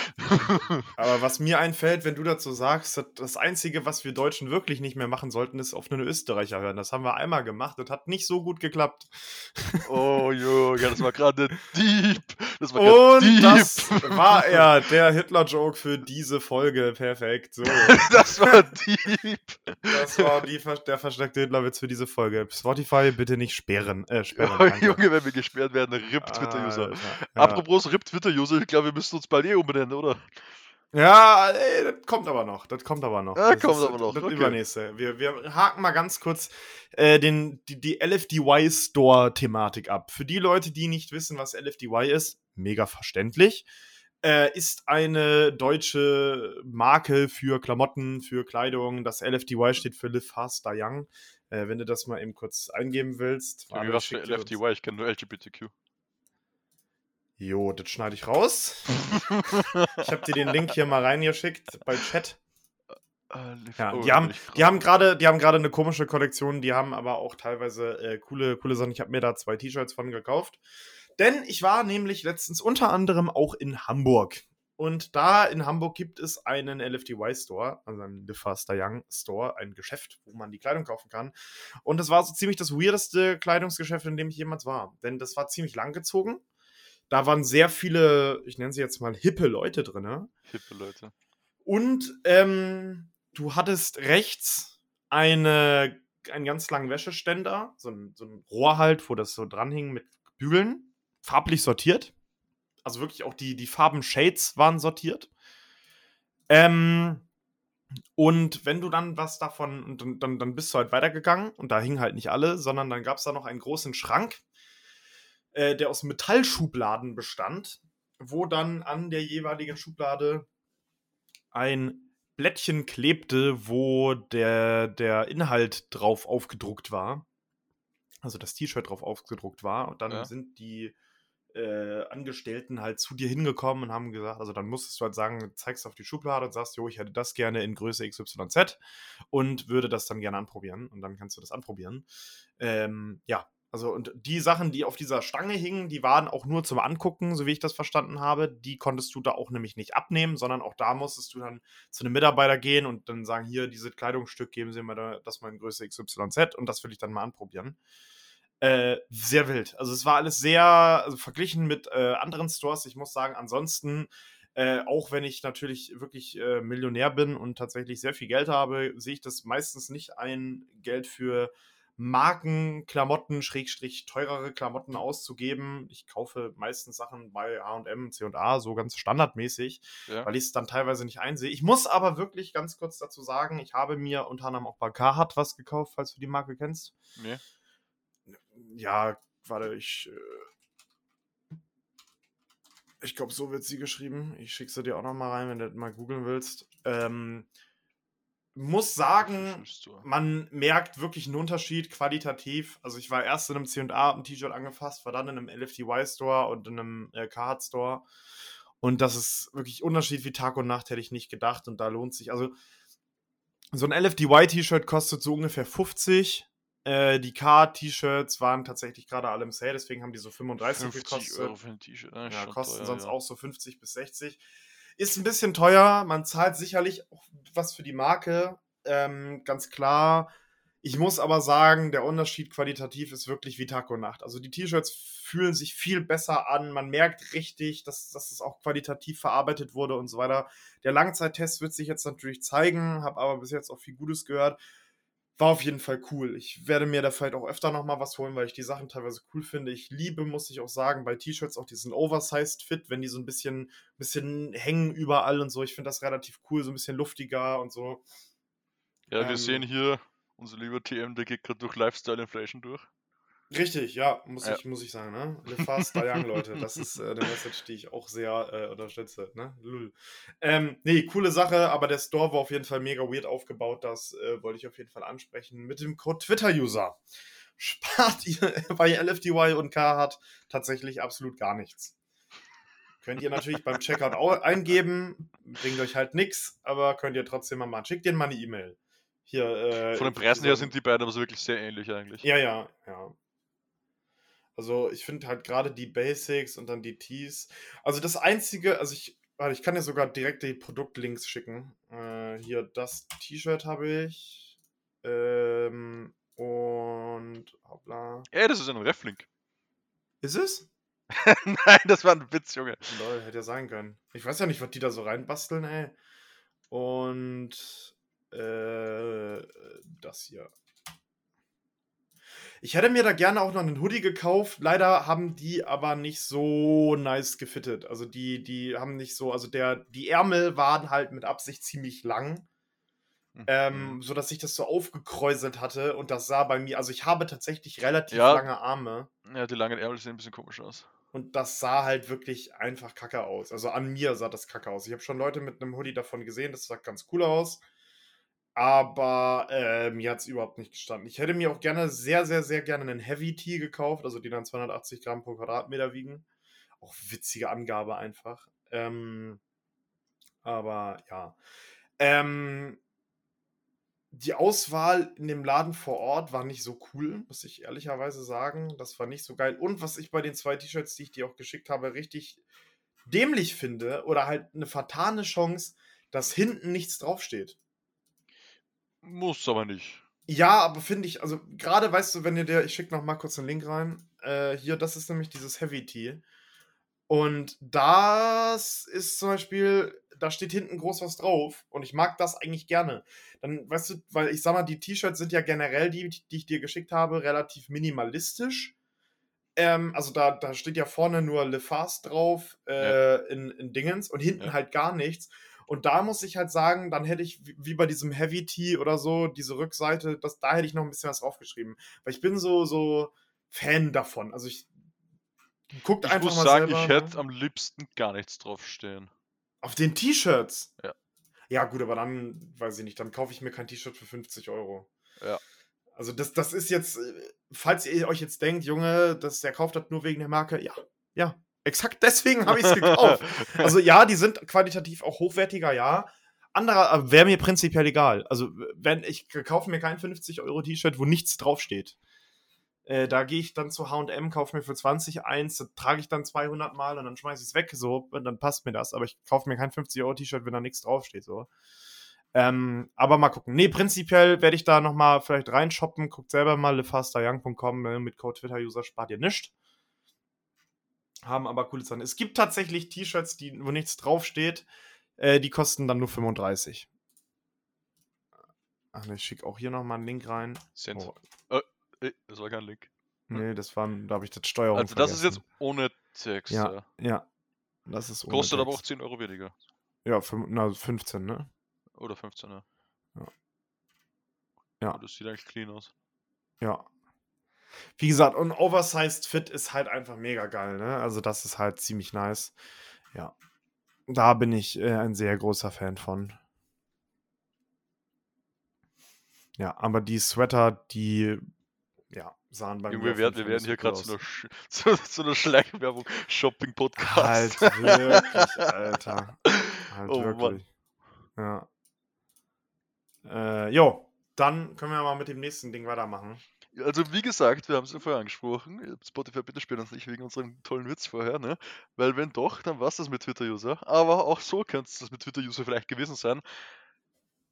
[SPEAKER 1] aber was mir einfällt, wenn du dazu sagst, das Einzige, was wir Deutschen wirklich nicht mehr machen sollten, ist auf einen Österreicher hören. Das haben wir einmal gemacht und hat nicht so gut geklappt.
[SPEAKER 2] Oh, Junge, das war gerade Dieb.
[SPEAKER 1] Das war und deep. das war er, der Hitler-Joke für diese Folge. Perfekt. So. [laughs]
[SPEAKER 2] das war Dieb.
[SPEAKER 1] Das war die, der versteckte Hitlerwitz für diese Folge. Spotify bitte nicht sperren. Äh, sperren
[SPEAKER 2] oh, Junge, wenn wir gesperrt werden, RIP Twitter-User. Ja. Apropos RIP Twitter-User, ich glaube, wir müssen uns bald eh umbenennen, oder?
[SPEAKER 1] Ja, ey, das kommt aber noch. Das kommt aber noch.
[SPEAKER 2] Ja,
[SPEAKER 1] das
[SPEAKER 2] kommt ist, aber noch.
[SPEAKER 1] Das okay. übernächste. Wir, wir haken mal ganz kurz äh, den, die, die LFDY Store-Thematik ab. Für die Leute, die nicht wissen, was LFDY ist, mega verständlich. Äh, ist eine deutsche Marke für Klamotten, für Kleidung. Das LFDY steht für Live Faster Young. Äh, wenn du das mal eben kurz eingeben willst.
[SPEAKER 2] Wie was für LFDY? Ich kenne nur LGBTQ.
[SPEAKER 1] Jo, das schneide ich raus. [laughs] ich habe dir den Link hier mal reingeschickt bei Chat. Äh, ja, die haben, die haben gerade, die haben gerade eine komische Kollektion, die haben aber auch teilweise äh, coole, coole Sachen. Ich habe mir da zwei T-Shirts von gekauft. Denn ich war nämlich letztens unter anderem auch in Hamburg. Und da in Hamburg gibt es einen LFDY Store, also einen The Faster Young Store, ein Geschäft, wo man die Kleidung kaufen kann. Und das war so ziemlich das weirdeste Kleidungsgeschäft, in dem ich jemals war. Denn das war ziemlich langgezogen. Da waren sehr viele, ich nenne sie jetzt mal hippe Leute drin.
[SPEAKER 2] Hippe Leute.
[SPEAKER 1] Und ähm, du hattest rechts eine, einen ganz langen Wäscheständer, so ein, so ein Rohr halt, wo das so dranhing mit Bügeln, farblich sortiert. Also wirklich auch die, die Farben-Shades waren sortiert. Ähm, und wenn du dann was davon, dann, dann, dann bist du halt weitergegangen und da hingen halt nicht alle, sondern dann gab es da noch einen großen Schrank, äh, der aus Metallschubladen bestand, wo dann an der jeweiligen Schublade ein Blättchen klebte, wo der, der Inhalt drauf aufgedruckt war. Also das T-Shirt drauf aufgedruckt war. Und dann
[SPEAKER 2] Ja.
[SPEAKER 1] sind die äh, Angestellten halt zu dir hingekommen und haben gesagt, also dann musstest du halt sagen, zeigst auf die Schublade und sagst, jo, ich hätte das gerne in Größe XYZ und würde das dann gerne anprobieren. Und dann kannst du das anprobieren. Ähm, ja, also und die Sachen, die auf dieser Stange hingen, die waren auch nur zum Angucken, so wie ich das verstanden habe. Die konntest du da auch nämlich nicht abnehmen, sondern auch da musstest du dann zu einem Mitarbeiter gehen und dann sagen, hier, dieses Kleidungsstück, geben Sie mir da, das mal in Größe XYZ und das will ich dann mal anprobieren. Äh, sehr wild. Also es war alles sehr, also verglichen mit äh, anderen Stores, ich muss sagen, ansonsten, äh, auch wenn ich natürlich wirklich äh, Millionär bin und tatsächlich sehr viel Geld habe, sehe ich das meistens nicht ein, Geld für Marken, Klamotten, Schrägstrich teurere Klamotten auszugeben. Ich kaufe meistens Sachen bei H&M, C&A, so ganz standardmäßig,
[SPEAKER 2] Ja.
[SPEAKER 1] weil ich es dann teilweise nicht einsehe. Ich muss aber wirklich ganz kurz dazu sagen, ich habe mir unter anderem auch bei Carhartt was gekauft, falls du die Marke kennst.
[SPEAKER 2] Nee.
[SPEAKER 1] Ja, warte, ich. Äh, ich glaube, so wird sie geschrieben. Ich schicke sie dir auch noch mal rein, wenn du das mal googeln willst. Ähm, muss sagen, man merkt wirklich einen Unterschied qualitativ. Also ich war erst in einem C&A ein T-Shirt angefasst, war dann in einem LFTY Store und in einem äh, Carhartt Store. Und das ist wirklich Unterschied wie Tag und Nacht, hätte ich nicht gedacht. Und da lohnt sich, also so ein LFDY T-Shirt kostet so ungefähr 50. Äh, die K-T-Shirts waren tatsächlich gerade alle im Sale, deswegen haben die so 35
[SPEAKER 2] 50
[SPEAKER 1] gekostet.
[SPEAKER 2] Euro für ein T-Shirt. ne,
[SPEAKER 1] Ja, kosten
[SPEAKER 2] teuer,
[SPEAKER 1] sonst
[SPEAKER 2] ja.
[SPEAKER 1] auch so 50 bis 60. Ist ein bisschen teuer. Man zahlt sicherlich auch was für die Marke. Ähm, ganz klar. Ich muss aber sagen, der Unterschied qualitativ ist wirklich wie und Nacht. Also die T-Shirts fühlen sich viel besser an. Man merkt richtig, dass, dass es auch qualitativ verarbeitet wurde und so weiter. Der Langzeittest wird sich jetzt natürlich zeigen, habe aber bis jetzt auch viel Gutes gehört. War auf jeden Fall cool. Ich werde mir da vielleicht auch öfter nochmal was holen, weil ich die Sachen teilweise cool finde. Ich liebe, muss ich auch sagen, bei T-Shirts auch diesen Oversized Fit, wenn die so ein bisschen, bisschen hängen überall und so. Ich finde das relativ cool, so ein bisschen luftiger und so.
[SPEAKER 2] Ja, wir
[SPEAKER 1] Ähm,
[SPEAKER 2] sehen hier, unser lieber TM, der geht gerade durch Lifestyle Inflation durch.
[SPEAKER 1] Richtig, ja, muss,
[SPEAKER 2] Ja.
[SPEAKER 1] Ich, muss ich sagen, ne? Live fast, die young, Leute. Das ist äh, der Message, die ich auch sehr äh, unterstütze, ne? Lul. Ähm, nee, coole Sache, aber der Store war auf jeden Fall mega weird aufgebaut. Das äh, wollte ich auf jeden Fall ansprechen. Mit dem Code Twitter-User [laughs] spart ihr [laughs] bei LFDY und Carhartt tatsächlich absolut gar nichts. Könnt ihr natürlich beim Checkout eingeben, bringt euch halt nichts, aber könnt ihr trotzdem mal machen. Schickt denen mal eine E-Mail. Hier, äh,
[SPEAKER 2] Von den Preisen her sind die beiden aber so wirklich sehr ähnlich eigentlich.
[SPEAKER 1] ja, ja, ja. Also ich finde halt gerade die Basics und dann die Tees. Also das einzige, also ich, warte, ich kann dir sogar direkt die Produktlinks schicken. Äh, hier das T-Shirt habe ich. Ähm, und hoppla.
[SPEAKER 2] Ey, das ist ein Reflink.
[SPEAKER 1] Ist es? [laughs]
[SPEAKER 2] Nein, das war ein Witz, Junge.
[SPEAKER 1] Lol, hätte ja sein können. Ich weiß ja nicht, was die da so reinbasteln, ey. Und äh, das hier. Ich hätte mir da gerne auch noch einen Hoodie gekauft. Leider haben die aber nicht so nice gefittet. Also die, die haben nicht so, also der, die Ärmel waren halt mit Absicht ziemlich lang.
[SPEAKER 2] Mhm.
[SPEAKER 1] Ähm, so dass sich das so aufgekräuselt hatte und das sah bei mir, also ich habe tatsächlich relativ
[SPEAKER 2] Ja.
[SPEAKER 1] lange Arme.
[SPEAKER 2] Ja, die langen Ärmel sehen ein bisschen komisch aus.
[SPEAKER 1] Und das sah halt wirklich einfach kacke aus. Also an mir sah das kacke aus. Ich habe schon Leute mit einem Hoodie davon gesehen, das sah ganz cool aus. Aber äh, mir hat es überhaupt nicht gestanden. Ich hätte mir auch gerne, sehr, sehr, sehr gerne einen Heavy Tee gekauft, also die dann 280 Gramm pro Quadratmeter wiegen. Auch witzige Angabe einfach. Ähm, aber ja. Ähm, die Auswahl in dem Laden vor Ort war nicht so cool, muss ich ehrlicherweise sagen. Das war nicht so geil. Und was ich bei den zwei T-Shirts, die ich dir auch geschickt habe, richtig dämlich finde oder halt eine vertane Chance, dass hinten nichts draufsteht.
[SPEAKER 2] Muss aber nicht.
[SPEAKER 1] Ja, aber finde ich, also gerade weißt du, wenn ihr der, ich schicke noch mal kurz einen Link rein. Äh, hier, das ist nämlich dieses Heavy Tee. Und das ist zum Beispiel, da steht hinten groß was drauf und ich mag das eigentlich gerne. Dann, weißt du, weil ich sag mal, die T-Shirts sind ja generell die, die ich dir geschickt habe, relativ minimalistisch. Ähm, also da, da steht ja vorne nur Le Fast drauf äh, ja. in, in Dingens und hinten ja. halt gar nichts. Und da muss ich halt sagen, dann hätte ich, wie bei diesem Heavy Tea oder so, diese Rückseite, das, da hätte ich noch ein bisschen was draufgeschrieben. Weil ich bin so, so Fan davon. Also ich
[SPEAKER 2] guckt ich einfach muss mal sagen, selber, ich ne? hätte am liebsten gar nichts draufstehen.
[SPEAKER 1] Auf den T-Shirts?
[SPEAKER 2] Ja.
[SPEAKER 1] Ja, gut, aber dann, weiß ich nicht, dann kaufe ich mir kein T-Shirt für 50 Euro.
[SPEAKER 2] Ja.
[SPEAKER 1] Also das, das ist jetzt, äh, falls ihr euch jetzt denkt, Junge, dass der kauft hat nur wegen der Marke, ja, ja, exakt deswegen habe ich es [laughs] gekauft. also ja, die sind qualitativ auch hochwertiger, ja. Anderer wäre mir prinzipiell egal. Also wenn ich kaufe mir kein 50 Euro T-Shirt, wo nichts draufsteht. Äh, da gehe ich dann zu H&M, kaufe mir für 20 eins, das trage ich dann 200 Mal und dann schmeiße ich es weg, so, und dann passt mir das. Aber ich kaufe mir kein 50 Euro T-Shirt, wenn da nichts draufsteht, so. Ähm, aber mal gucken. Nee, prinzipiell werde ich da nochmal vielleicht reinshoppen. Guckt selber mal lefasteryoung.com äh, mit Code Twitter-User spart ihr nichts. Haben aber coole Sachen. Es gibt tatsächlich T-Shirts, wo nichts draufsteht. Äh, die kosten dann nur 35. Ach ne, ich schicke auch hier nochmal einen Link rein.
[SPEAKER 2] Cent. Oh. Äh, das war kein Link.
[SPEAKER 1] Nee, das war, da habe ich das Steuerung
[SPEAKER 2] Also das vergessen. ist jetzt ohne Text.
[SPEAKER 1] Ja, ja. Das ist
[SPEAKER 2] ohne Kostet Text. aber auch 10 Euro weniger.
[SPEAKER 1] Ja, na, 15, ne?
[SPEAKER 2] Oder 15, ja.
[SPEAKER 1] Ja. ja.
[SPEAKER 2] Das sieht eigentlich clean aus.
[SPEAKER 1] Ja. Wie gesagt, und Oversized Fit ist halt einfach mega geil, ne? Also das ist halt ziemlich nice. Ja. Da bin ich äh, ein sehr großer Fan von. Ja, aber die Sweater, die ja, sahen
[SPEAKER 2] bei Junge, mir. Wir werden, wir werden hier gerade zu [laughs] zu, zu einer Schleichwerbung Shopping-Podcast.
[SPEAKER 1] Halt wirklich, Alter. Halt [laughs] oh, wirklich. Mann. Ja. Äh, jo, dann können wir mal mit dem nächsten Ding weitermachen.
[SPEAKER 2] Also wie gesagt, wir haben es ja vorher angesprochen, Spotify bitte spielt uns nicht wegen unserem tollen Witz vorher, ne? Weil wenn doch, dann war es das mit Twitter-User. Aber auch so könnte es das mit Twitter-User vielleicht gewesen sein,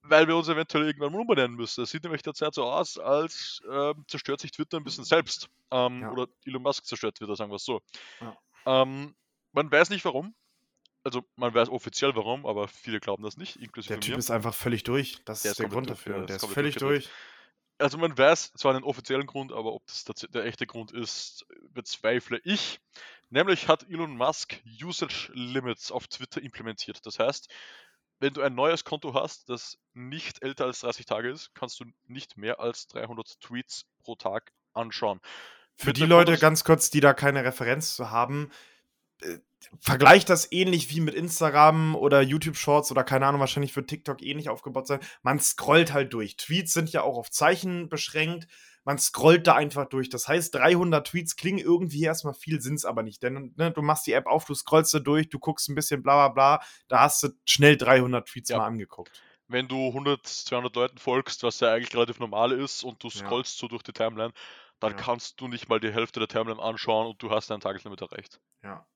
[SPEAKER 2] weil wir uns eventuell irgendwann mal umbenennen müssen. Es sieht nämlich derzeit so aus, als ähm, zerstört sich Twitter ein bisschen selbst. Ähm, ja. Oder Elon Musk zerstört Twitter, sagen wir es so. Ja. Ähm, man weiß nicht warum. Also man weiß offiziell warum, aber viele glauben das nicht,
[SPEAKER 1] inklusive Der Typ mir. ist einfach völlig durch. Das der ist der Grund dafür. Der ist völlig durch. durch
[SPEAKER 2] also man weiß zwar einen offiziellen Grund, aber ob das der, echte Grund ist, bezweifle ich. Nämlich hat Elon Musk Usage Limits auf Twitter implementiert. Das heißt, wenn du ein neues Konto hast, das nicht älter als 30 Tage ist, kannst du nicht mehr als 300 Tweets pro Tag anschauen.
[SPEAKER 1] Für die Leute ganz kurz, die da keine Referenz zu haben, äh, vergleicht das ähnlich wie mit Instagram oder YouTube Shorts oder keine Ahnung, wahrscheinlich wird TikTok ähnlich aufgebaut sein. Man scrollt halt durch. Tweets sind ja auch auf Zeichen beschränkt. Man scrollt da einfach durch. Das heißt, 300 Tweets klingen irgendwie erstmal viel, sind es aber nicht. Denn ne, du machst die App auf, du scrollst da durch, du guckst ein bisschen bla bla bla. Da hast du schnell 300 Tweets ja. mal angeguckt.
[SPEAKER 2] Wenn du 100, 200 Leuten folgst, was ja eigentlich relativ normal ist, und du scrollst ja. so durch die Timeline, dann ja. kannst du nicht mal die Hälfte der Timeline anschauen und du hast dein Tageslimit erreicht.
[SPEAKER 1] Ja.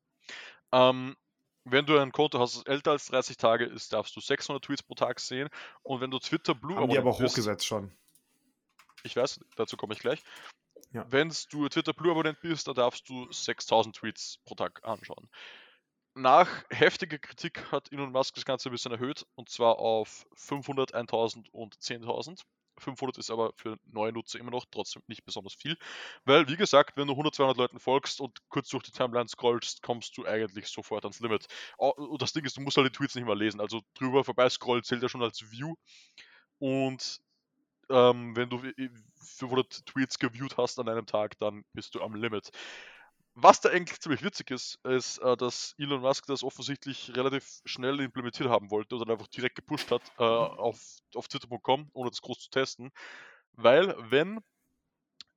[SPEAKER 2] Ähm, wenn du ein Konto hast, das älter als 30 Tage ist, darfst du 600 Tweets pro Tag sehen. Und wenn du Twitter Blue
[SPEAKER 1] Haben die aber hochgesetzt schon.
[SPEAKER 2] Ich weiß, dazu komme ich gleich. Ja. Wenn du Twitter Blue Abonnent bist, dann darfst du 6000 Tweets pro Tag anschauen. Nach heftiger Kritik hat Elon Musk das Ganze ein bisschen erhöht und zwar auf 500, 1000 und 10.000. 500 ist aber für neue Nutzer immer noch trotzdem nicht besonders viel, weil wie gesagt, wenn du 100, 200 Leuten folgst und kurz durch die Timeline scrollst, kommst du eigentlich sofort ans Limit. Und das Ding ist, du musst halt die Tweets nicht mal lesen, also drüber vorbei scrollen zählt ja schon als View und ähm, wenn du 500 Tweets geviewt hast an einem Tag, dann bist du am Limit. Was da eigentlich ziemlich witzig ist, ist, äh, dass Elon Musk das offensichtlich relativ schnell implementiert haben wollte oder einfach direkt gepusht hat äh, auf, auf Twitter.com, ohne das groß zu testen. Weil, wenn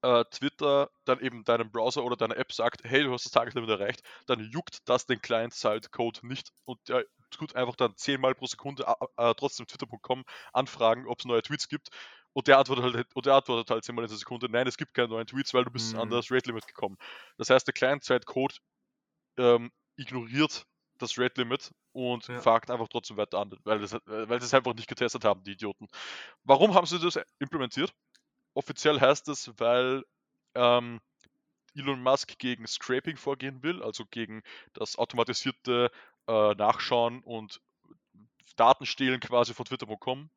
[SPEAKER 2] äh, Twitter dann eben deinem Browser oder deiner App sagt, hey, du hast das Tageslimit erreicht, dann juckt das den Client-Side-Code nicht und der tut einfach dann zehnmal pro Sekunde äh, trotzdem Twitter.com anfragen, ob es neue Tweets gibt und der antwortet halt, und der antwortet halt immer in der Sekunde, nein, es gibt keine neuen Tweets, weil du bist mhm. an das Rate Limit gekommen. Das heißt, der Client-Side-Code ähm, ignoriert das Rate Limit und ja. fragt einfach trotzdem weiter an, weil, das, weil sie es einfach nicht getestet haben, die Idioten. Warum haben sie das implementiert? Offiziell heißt es, weil ähm, Elon Musk gegen Scraping vorgehen will, also gegen das automatisierte äh, Nachschauen und Datenstehlen quasi von Twitter.com.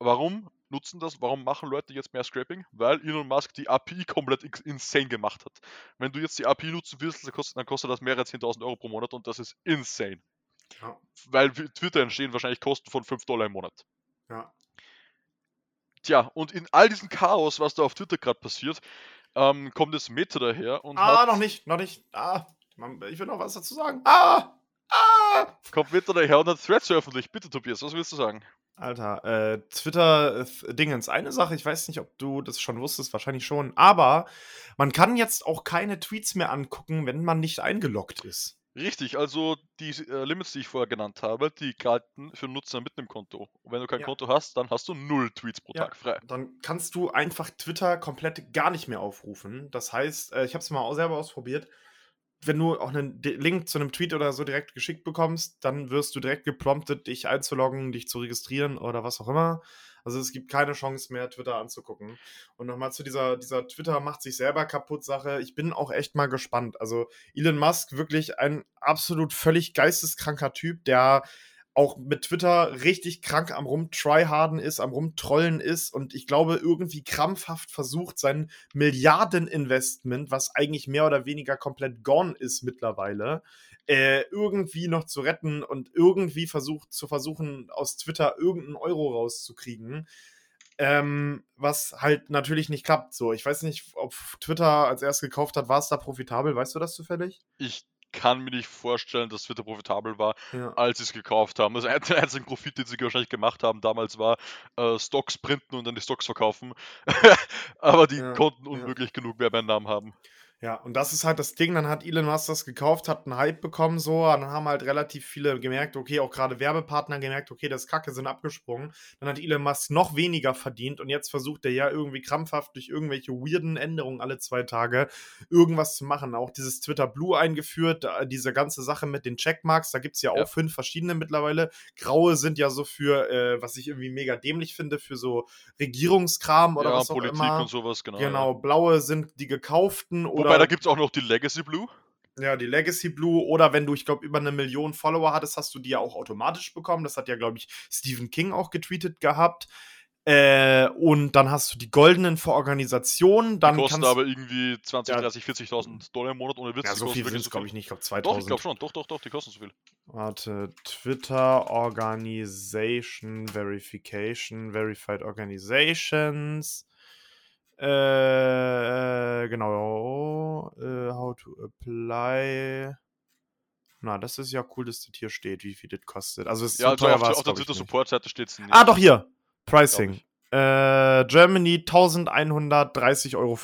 [SPEAKER 2] Warum nutzen das? Warum machen Leute jetzt mehr Scraping? Weil Elon Musk die API komplett insane gemacht hat. Wenn du jetzt die API nutzen willst, dann kostet, dann kostet das mehrere 10.000 Euro pro Monat und das ist insane. Ja. Weil Twitter entstehen wahrscheinlich Kosten von 5 Dollar im Monat.
[SPEAKER 1] Ja.
[SPEAKER 2] Tja, und in all diesem Chaos, was da auf Twitter gerade passiert, ähm, kommt jetzt Meta daher und.
[SPEAKER 1] Ah, noch nicht, noch nicht. Ah, ich will noch was dazu sagen. Ah! Ah!
[SPEAKER 2] Kommt Meta daher und hat Threads veröffentlicht. Bitte, Tobias, was willst du sagen?
[SPEAKER 1] Alter, äh, Twitter-Dingens. Äh, Eine Sache, ich weiß nicht, ob du das schon wusstest, wahrscheinlich schon, aber man kann jetzt auch keine Tweets mehr angucken, wenn man nicht eingeloggt ist.
[SPEAKER 2] Richtig, also die äh, Limits, die ich vorher genannt habe, die galten für Nutzer mit einem Konto. Und wenn du kein ja. Konto hast, dann hast du null Tweets pro ja, Tag frei.
[SPEAKER 1] Dann kannst du einfach Twitter komplett gar nicht mehr aufrufen. Das heißt, äh, ich habe es mal auch selber ausprobiert. Wenn du auch einen Link zu einem Tweet oder so direkt geschickt bekommst, dann wirst du direkt gepromptet, dich einzuloggen, dich zu registrieren oder was auch immer. Also es gibt keine Chance mehr, Twitter anzugucken. Und nochmal zu dieser, dieser Twitter macht sich selber kaputt Sache. Ich bin auch echt mal gespannt. Also Elon Musk wirklich ein absolut völlig geisteskranker Typ, der auch mit Twitter richtig krank am Rum-Tryharden ist, am Rum-Trollen ist und ich glaube, irgendwie krampfhaft versucht, sein Milliardeninvestment, was eigentlich mehr oder weniger komplett gone ist mittlerweile, äh, irgendwie noch zu retten und irgendwie versucht zu versuchen, aus Twitter irgendeinen Euro rauszukriegen. Ähm, was halt natürlich nicht klappt. So, ich weiß nicht, ob Twitter als erst gekauft hat, war es da profitabel, weißt du das zufällig?
[SPEAKER 2] Ich kann mir nicht vorstellen, dass Twitter profitabel war, ja. als sie es gekauft haben. Das also, [laughs] einzige Profit, den sie wahrscheinlich gemacht haben damals, war äh, Stocks printen und dann die Stocks verkaufen. [laughs] Aber die ja, konnten unmöglich ja. genug Werbeeinnahmen haben.
[SPEAKER 1] Ja, und das ist halt das Ding, dann hat Elon Musk das gekauft, hat einen Hype bekommen, so, dann haben halt relativ viele gemerkt, okay, auch gerade Werbepartner gemerkt, okay, das Kacke sind abgesprungen. Dann hat Elon Musk noch weniger verdient und jetzt versucht er ja irgendwie krampfhaft durch irgendwelche weirden Änderungen alle zwei Tage irgendwas zu machen. Auch dieses Twitter Blue eingeführt, diese ganze Sache mit den Checkmarks, da gibt es ja auch ja. fünf verschiedene mittlerweile. Graue sind ja so für, äh, was ich irgendwie mega dämlich finde, für so Regierungskram oder ja, was auch Politik immer. und
[SPEAKER 2] sowas, genau.
[SPEAKER 1] Genau, blaue sind die gekauften oder
[SPEAKER 2] Wobei, da gibt es auch noch die Legacy Blue.
[SPEAKER 1] Ja, die Legacy Blue oder wenn du, ich glaube, über eine Million Follower hattest, hast du die ja auch automatisch bekommen. Das hat ja, glaube ich, Stephen King auch getweetet gehabt. Äh, und dann hast du die goldenen für Organisationen. Dann
[SPEAKER 2] die kosten aber irgendwie 20, ja, 30, 40.000 Dollar im Monat ohne Witz.
[SPEAKER 1] Ja, so viel sind es, glaube ich, nicht. Ich glaube, 2000.
[SPEAKER 2] Doch, ich glaube schon. Doch, doch, doch, die kosten so viel.
[SPEAKER 1] Warte, Twitter Organization Verification, Verified Organizations. Äh, genau. Äh, how to apply. Na, das ist ja cool, dass das hier steht, wie viel das kostet. Also, es ist
[SPEAKER 2] ja, so also teuer auf, auf der Twitter-Support-Seite steht es
[SPEAKER 1] nicht. Ah, doch, hier. Pricing. Äh, Germany 1130,50 Euro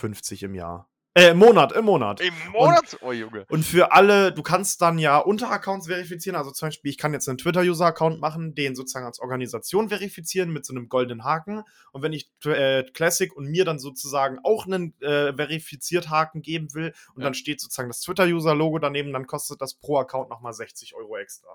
[SPEAKER 1] im Jahr. Äh, im Monat, im Monat.
[SPEAKER 2] Im Monat?
[SPEAKER 1] Und, oh, Junge. Und für alle, du kannst dann ja Unteraccounts verifizieren. Also zum Beispiel, ich kann jetzt einen Twitter-User-Account machen, den sozusagen als Organisation verifizieren mit so einem goldenen Haken. Und wenn ich äh, Classic und mir dann sozusagen auch einen äh, verifiziert Haken geben will und ja. dann steht sozusagen das Twitter-User-Logo daneben, dann kostet das pro Account nochmal 60 Euro extra.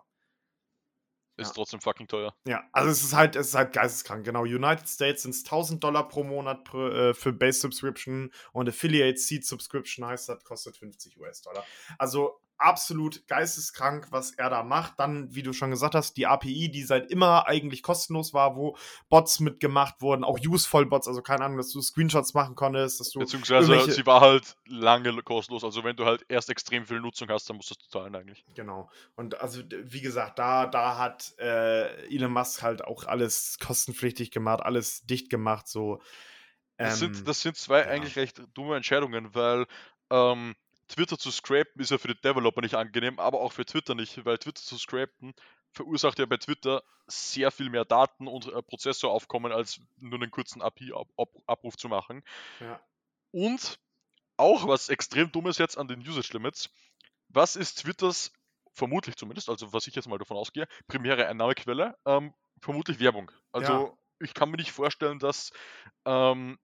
[SPEAKER 2] Ist ja. trotzdem fucking teuer.
[SPEAKER 1] Ja, also es ist halt, es ist halt geisteskrank. Genau, United States sind es 1000 Dollar pro Monat pro, äh, für Base Subscription und Affiliate Seed Subscription heißt das, kostet 50 US-Dollar. Also absolut geisteskrank, was er da macht. Dann, wie du schon gesagt hast, die API, die seit immer eigentlich kostenlos war, wo Bots mitgemacht wurden, auch useful Bots, also keine Ahnung, dass du Screenshots machen konntest, dass du.
[SPEAKER 2] Beziehungsweise sie war halt lange kostenlos, also wenn du halt erst extrem viel Nutzung hast, dann musst du es zahlen eigentlich.
[SPEAKER 1] Genau. Und also, wie gesagt, da, da hat äh, Elon Musk halt auch alles kostenpflichtig gemacht, alles dicht gemacht, so.
[SPEAKER 2] Das, sind, ähm, das sind zwei ja. eigentlich recht dumme Entscheidungen, weil ähm, Twitter zu scrapen ist ja für die Developer nicht angenehm, aber auch für Twitter nicht, weil Twitter zu scrapen verursacht ja bei Twitter sehr viel mehr Daten und äh, Prozessoraufkommen, als nur einen kurzen API-Abruf zu machen. Ja. Und auch was extrem dummes jetzt an den Usage Limits. Was ist Twitters, vermutlich zumindest, also was ich jetzt mal davon ausgehe, primäre Einnahmequelle? Ähm, vermutlich Werbung. Also ja. ich kann mir nicht vorstellen, dass ähm,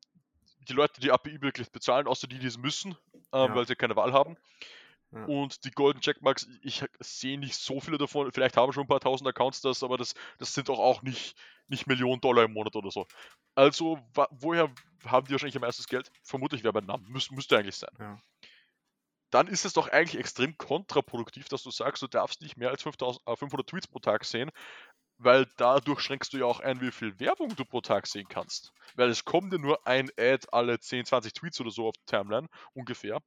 [SPEAKER 2] die Leute die API wirklich bezahlen, außer die, die es müssen, ja. weil sie keine Wahl haben. Ja. Und die Golden Checkmarks, ich sehe nicht so viele davon. Vielleicht haben schon ein paar tausend Accounts das, aber das, das sind doch auch nicht, nicht Millionen Dollar im Monat oder so. Also, woher haben die wahrscheinlich am meisten Geld? Vermutlich Werbenamen. Müs müsste eigentlich sein.
[SPEAKER 1] Ja.
[SPEAKER 2] dann ist es doch eigentlich extrem kontraproduktiv, dass du sagst, du darfst nicht mehr als 5000, äh, 500 Tweets pro Tag sehen, weil dadurch schränkst du ja auch ein, wie viel Werbung du pro Tag sehen kannst. Weil es kommt ja nur ein Ad alle 10, 20 Tweets oder so auf die Timeline, ungefähr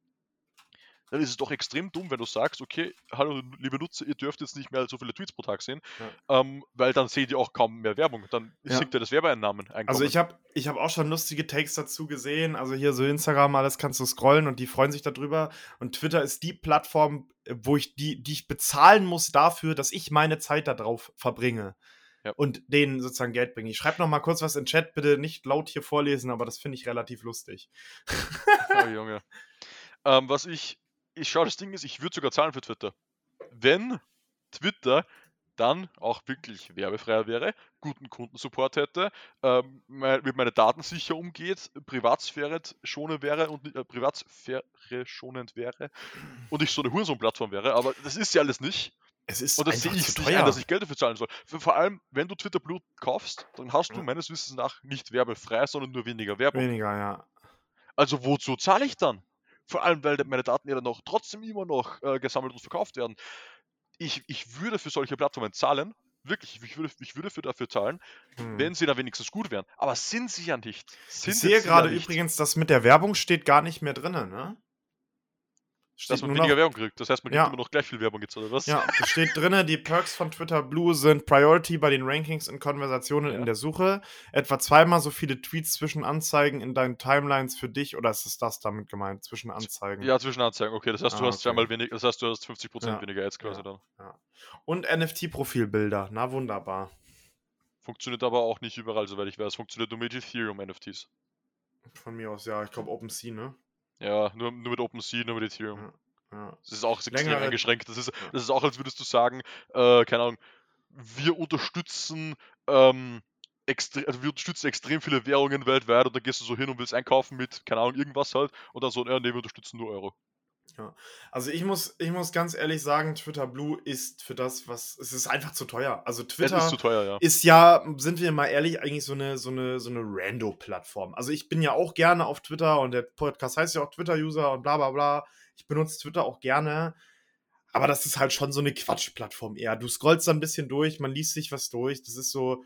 [SPEAKER 2] dann ist es doch extrem dumm, wenn du sagst, okay, hallo liebe Nutzer, ihr dürft jetzt nicht mehr so viele Tweets pro Tag sehen, ja. ähm, weil dann seht ihr auch kaum mehr Werbung. Dann ja. sinkt ja das Werbeeinnahmen.
[SPEAKER 1] Also ich habe ich hab auch schon lustige Takes dazu gesehen. Also hier so Instagram, alles kannst du scrollen und die freuen sich darüber. Und Twitter ist die Plattform, wo ich die, die ich bezahlen muss dafür, dass ich meine Zeit darauf verbringe. Ja. Und denen sozusagen Geld bringe. Ich schreibe noch mal kurz was in Chat, bitte nicht laut hier vorlesen, aber das finde ich relativ lustig.
[SPEAKER 2] oh Junge. [laughs] Ähm, was ich ich schaue, das Ding ist, ich würde sogar zahlen für Twitter. Wenn Twitter dann auch wirklich werbefreier wäre, guten Kundensupport hätte, ähm, mit meinen Daten sicher umgeht, Privatsphäre schonend wäre und äh, Privatsphäre schonend wäre und ich so eine Hurensohn-Plattform wäre, aber das ist ja alles nicht.
[SPEAKER 1] Es ist
[SPEAKER 2] und das sehe ich nicht ein, dass ich Geld dafür zahlen soll. Vor allem, wenn du Twitter Blue kaufst, dann hast du meines Wissens nach nicht werbefrei, sondern nur weniger Werbung.
[SPEAKER 1] Weniger, ja.
[SPEAKER 2] Also wozu zahle ich dann? Vor allem, weil meine Daten ja dann noch trotzdem immer noch äh, gesammelt und verkauft werden. Ich, ich würde für solche Plattformen zahlen, wirklich, ich würde, ich würde für dafür zahlen, hm. wenn sie da wenigstens gut wären. Aber sind sie ja nicht. Sind
[SPEAKER 1] ich sehe gerade ja übrigens, dass mit der Werbung steht gar nicht mehr drin, ne?
[SPEAKER 2] Dass man weniger noch, Werbung kriegt. Das heißt, man ja. kriegt immer noch gleich viel Werbung jetzt, oder was?
[SPEAKER 1] Ja, da steht drin, die Perks von Twitter Blue sind Priority bei den Rankings und Konversationen ja. in der Suche. Etwa zweimal so viele Tweets zwischen Anzeigen in deinen Timelines für dich, oder ist es das damit gemeint? Zwischen Anzeigen?
[SPEAKER 2] Ja, zwischen Anzeigen, okay. Das heißt, du ah, hast zweimal weniger, das heißt, du hast 50% ja. weniger Ads quasi dann.
[SPEAKER 1] Und NFT-Profilbilder, na wunderbar.
[SPEAKER 2] Funktioniert aber auch nicht überall, soweit ich weiß. Funktioniert nur mit Ethereum-NFTs.
[SPEAKER 1] Von mir aus, ja. Ich glaube OpenSea, ne?
[SPEAKER 2] Ja, nur, nur mit OpenSea, nur mit Ethereum. Ja. Ja. Das ist auch extrem Längere, eingeschränkt. Das ist, das ist auch, als würdest du sagen, äh, keine Ahnung, wir unterstützen, ähm, extre also wir unterstützen extrem viele Währungen weltweit und dann gehst du so hin und willst einkaufen mit, keine Ahnung, irgendwas halt und dann so, ja, nee, wir unterstützen nur Euro.
[SPEAKER 1] Ja. Also ich muss, ich muss ganz ehrlich sagen, Twitter Blue ist für das, was. Es ist einfach zu teuer. Also Twitter
[SPEAKER 2] ist, zu teuer, ja.
[SPEAKER 1] ist ja, sind wir mal ehrlich, eigentlich so eine, so eine, so eine Rando-Plattform. Also ich bin ja auch gerne auf Twitter und der Podcast heißt ja auch Twitter-User und bla bla bla. Ich benutze Twitter auch gerne. Aber das ist halt schon so eine Quatschplattform eher. Du scrollst da ein bisschen durch, man liest sich was durch. Das ist so,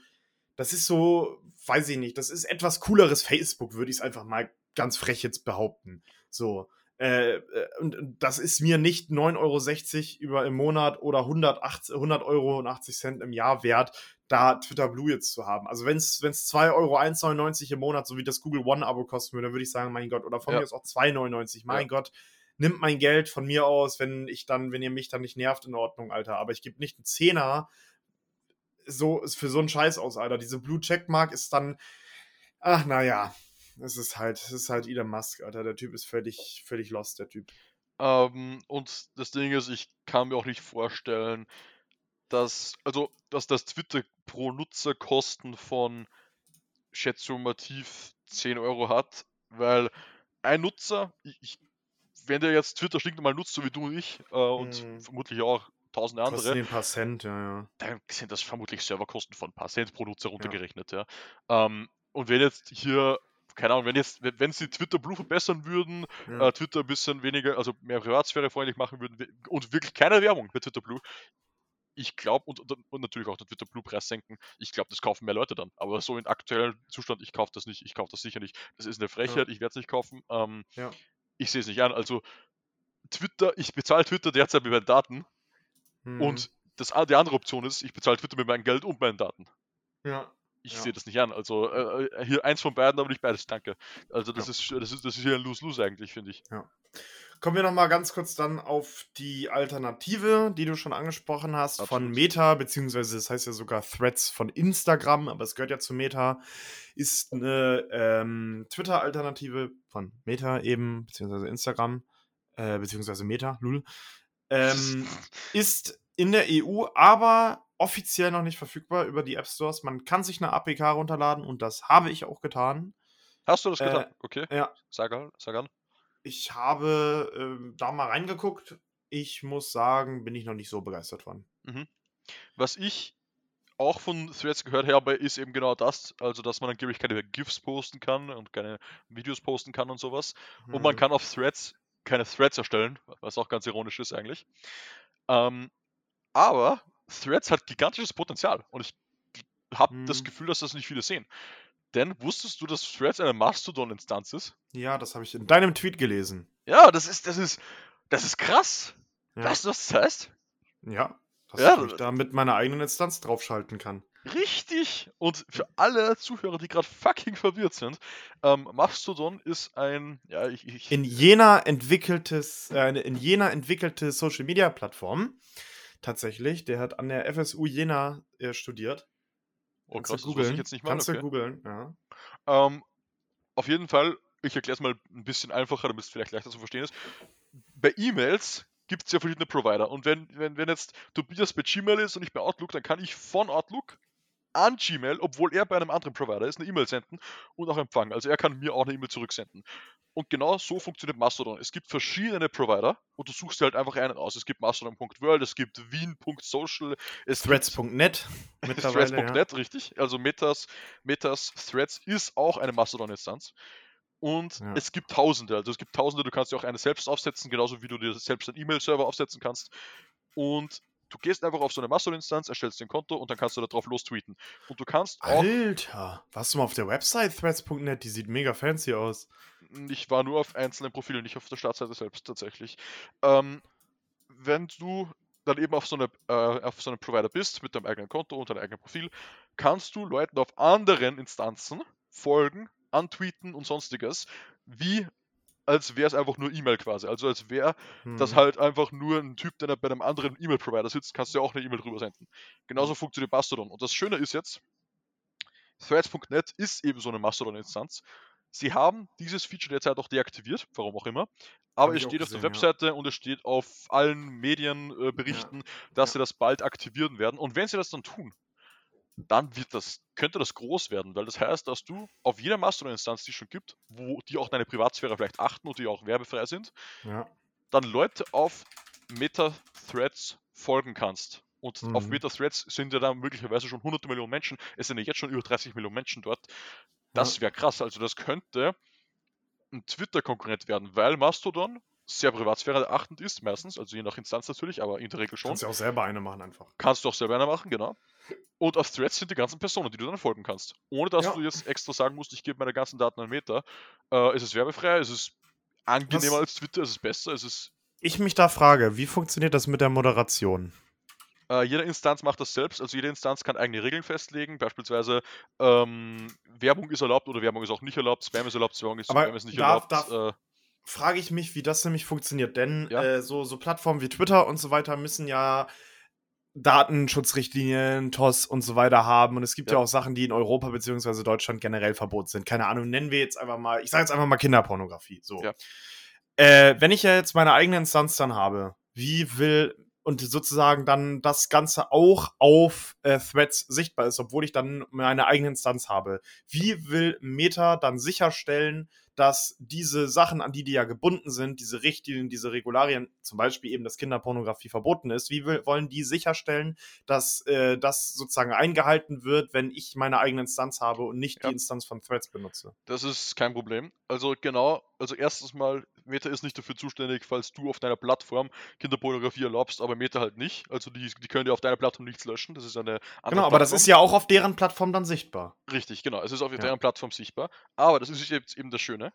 [SPEAKER 1] das ist so, weiß ich nicht, das ist etwas cooleres Facebook, würde ich es einfach mal ganz frech jetzt behaupten. So. Äh, äh, und das ist mir nicht 9,60 Euro über im Monat oder 180, 100 Euro und 80 Cent im Jahr wert, da Twitter Blue jetzt zu haben. Also wenn es 2 Euro 1,99 im Monat, so wie das Google One-Abo kosten würde, dann würde ich sagen, mein Gott, oder von ja. mir ist auch 2,99, mein ja. Gott, nimmt mein Geld von mir aus, wenn ich dann, wenn ihr mich dann nicht nervt, in Ordnung, Alter. Aber ich gebe nicht einen Zehner so, für so einen Scheiß aus, Alter. Diese Blue Checkmark ist dann, ach, naja, es ist halt, es ist halt Elon Musk, Alter. Der Typ ist völlig, völlig lost, der Typ.
[SPEAKER 2] Ähm, und das Ding ist, ich kann mir auch nicht vorstellen, dass, also, dass das Twitter pro Nutzer Kosten von schätzungsmativ 10 Euro hat, weil ein Nutzer, ich, ich wenn der jetzt Twitter stinknormal nutzt, so wie du und ich, äh, und hm. vermutlich auch tausende andere,
[SPEAKER 1] Kosten ein paar Cent, ja, ja.
[SPEAKER 2] dann sind das vermutlich Serverkosten von ein paar Cent pro Nutzer runtergerechnet, ja. ja. Ähm, und wenn jetzt hier, keine Ahnung, wenn jetzt, wenn sie Twitter Blue verbessern würden, ja. äh, Twitter ein bisschen weniger, also mehr Privatsphäre freundlich machen würden und wirklich keine Werbung bei Twitter Blue, ich glaube, und, und, natürlich auch den Twitter Blue Preis senken, ich glaube, das kaufen mehr Leute dann. Aber so in aktuellem Zustand, ich kaufe das nicht, ich kaufe das sicher nicht. Das ist eine Frechheit, ja. ich werde es nicht kaufen. Ähm, ja ich sehe es nicht an. Also Twitter, ich bezahle Twitter derzeit mit meinen Daten mhm. und das, die andere Option ist, ich bezahle Twitter mit meinem Geld und meinen Daten.
[SPEAKER 1] Ja.
[SPEAKER 2] Ich
[SPEAKER 1] ja.
[SPEAKER 2] sehe das nicht an. Also äh, äh, hier eins von beiden, aber nicht beides, danke. Also das, ja. ist, das, ist, das ist hier ein Lose-Lose eigentlich, finde ich.
[SPEAKER 1] Ja. Kommen wir nochmal ganz kurz dann auf die Alternative, die du schon angesprochen hast, Absolut. von Meta, beziehungsweise das heißt ja sogar Threads von Instagram, aber es gehört ja zu Meta, ist eine ähm, Twitter-Alternative von Meta eben, beziehungsweise Instagram, äh, beziehungsweise Meta, lul, ähm, [laughs] ist in der EU, aber offiziell noch nicht verfügbar über die App Stores. Man kann sich eine APK runterladen und das habe ich auch getan.
[SPEAKER 2] Hast du das getan?
[SPEAKER 1] Äh,
[SPEAKER 2] okay.
[SPEAKER 1] Ja.
[SPEAKER 2] Sag an. Sag an
[SPEAKER 1] ich habe äh, da mal reingeguckt. Ich muss sagen, bin ich noch nicht so begeistert von.
[SPEAKER 2] Mhm. Was ich auch von Threads gehört habe, ist eben genau das, also dass man angeblich keine GIFs posten kann und keine Videos posten kann und sowas. Mhm. Und man mhm. kann auf Threads keine Threads erstellen, was auch ganz ironisch ist eigentlich. Ähm, aber Threads hat gigantisches Potenzial und ich habe hm. das Gefühl, dass das nicht viele sehen. Denn wusstest du, dass Threads eine Mastodon-Instanz ist?
[SPEAKER 1] Ja, das habe ich in deinem Tweet gelesen.
[SPEAKER 2] Ja, das ist, das ist, das ist krass. Ja. Weißt du, was das heißt?
[SPEAKER 1] Ja, dass ja, ich da mit meiner eigenen Instanz draufschalten kann.
[SPEAKER 2] Richtig! Und für alle Zuhörer, die gerade fucking verwirrt sind, ähm, Mastodon ist ein, ja, ich, ich
[SPEAKER 1] in Jena entwickeltes, äh, in Jena entwickelte Social Media Plattform. Tatsächlich, der hat an der FSU Jena äh, studiert.
[SPEAKER 2] Oh, Kannst krass, du googeln? jetzt nicht
[SPEAKER 1] mal. Kannst okay. du googeln,
[SPEAKER 2] ja. Ähm, auf jeden Fall, ich erkläre es mal ein bisschen einfacher, damit es vielleicht leichter zu verstehen ist. Bei E-Mails gibt es ja verschiedene Provider. Und wenn, wenn, wenn jetzt Tobias bei Gmail ist und ich bei Outlook, dann kann ich von Outlook an Gmail, obwohl er bei einem anderen Provider ist, eine E-Mail senden und auch empfangen. Also er kann mir auch eine E-Mail zurücksenden. Und genau so funktioniert Mastodon. Es gibt verschiedene Provider und du suchst dir halt einfach einen aus. Es gibt mastodon.world, es gibt wien.social,
[SPEAKER 1] es Threads.net
[SPEAKER 2] Threads.net, [laughs] ja. richtig. Also Metas, Metas Threads ist auch eine Mastodon-Instanz. Und ja. es gibt Tausende, also es gibt Tausende, du kannst dir auch eine selbst aufsetzen, genauso wie du dir selbst einen E-Mail-Server aufsetzen kannst. Und Du gehst einfach auf so eine Mastodon-Instanz, erstellst ein Konto und dann kannst du da drauf lostweeten. Und du kannst
[SPEAKER 1] auch. Alter, warst du mal auf der Website threads.net? Die sieht mega fancy aus.
[SPEAKER 2] Ich war nur auf einzelnen Profilen, nicht auf der Startseite selbst tatsächlich. Ähm, wenn du dann eben auf so, eine, äh, auf so einem Provider bist, mit deinem eigenen Konto und deinem eigenen Profil, kannst du Leuten auf anderen Instanzen folgen, antweeten und sonstiges, wie als wäre es einfach nur E-Mail quasi. Also als wäre hm. das halt einfach nur ein Typ, der bei einem anderen E-Mail-Provider sitzt, kannst du ja auch eine E-Mail drüber senden. Genauso hm. funktioniert Mastodon. Und das Schöne ist jetzt, Threads.net ist eben so eine Mastodon-Instanz. Sie haben dieses Feature derzeit auch deaktiviert, warum auch immer. Aber es steht gesehen, auf der Webseite ja. und es steht auf allen Medienberichten, äh, ja. dass ja. sie das bald aktivieren werden. Und wenn sie das dann tun, dann wird das, könnte das groß werden, weil das heißt, dass du auf jeder Mastodon-Instanz, die es schon gibt, wo die auch deine Privatsphäre vielleicht achten und die auch werbefrei sind, ja. dann Leute auf Meta-Threads folgen kannst. Und mhm. auf Meta-Threads sind ja dann möglicherweise schon hunderte Millionen Menschen, es sind ja jetzt schon über 30 Millionen Menschen dort. Das wäre krass. Also das könnte ein Twitter-Konkurrent werden, weil Mastodon sehr Privatsphäre achtend ist, meistens, also je nach Instanz natürlich, aber in der Regel schon.
[SPEAKER 1] Kannst du auch selber eine machen einfach.
[SPEAKER 2] Kannst du auch selber eine machen, genau. Und auf Threads sind die ganzen Personen, die du dann folgen kannst. Ohne dass ja. du jetzt extra sagen musst, ich gebe meine ganzen Daten an Meta. Äh, ist es werbefrei? Ist es angenehmer Was? als Twitter? Ist es besser? Ist es.
[SPEAKER 1] Ich mich da frage, wie funktioniert das mit der Moderation?
[SPEAKER 2] Uh, jede Instanz macht das selbst, also jede Instanz kann eigene Regeln festlegen, beispielsweise ähm, Werbung ist erlaubt oder Werbung ist auch nicht erlaubt, Spam ist erlaubt, Spam ist, Spam ist nicht darf, erlaubt.
[SPEAKER 1] Darf, äh, frage ich mich, wie das nämlich funktioniert, denn ja? äh, so, so Plattformen wie Twitter und so weiter müssen ja Datenschutzrichtlinien, TOS und so weiter haben. Und es gibt ja, ja auch Sachen, die in Europa bzw. Deutschland generell verboten sind. Keine Ahnung, nennen wir jetzt einfach mal, ich sage jetzt einfach mal Kinderpornografie. So. Ja. Äh, wenn ich ja jetzt meine eigene Instanz dann habe, wie will und sozusagen dann das Ganze auch auf äh, Threads sichtbar ist, obwohl ich dann meine eigene Instanz habe. Wie will Meta dann sicherstellen, dass diese Sachen, an die die ja gebunden sind, diese Richtlinien, diese Regularien, zum Beispiel eben, dass Kinderpornografie verboten ist, wie wollen die sicherstellen, dass äh, das sozusagen eingehalten wird, wenn ich meine eigene Instanz habe und nicht ja. die Instanz von Threads benutze?
[SPEAKER 2] Das ist kein Problem. Also genau, also erstens mal, Meta ist nicht dafür zuständig, falls du auf deiner Plattform Kinderpornografie erlaubst, aber Meta halt nicht. Also die, die können ja auf deiner Plattform nichts löschen. Das ist eine
[SPEAKER 1] andere Genau, aber Plattform. das ist ja auch auf deren Plattform dann sichtbar.
[SPEAKER 2] Richtig, genau. Es ist auf ja. deren Plattform sichtbar. Aber das ist jetzt eben das Schöne.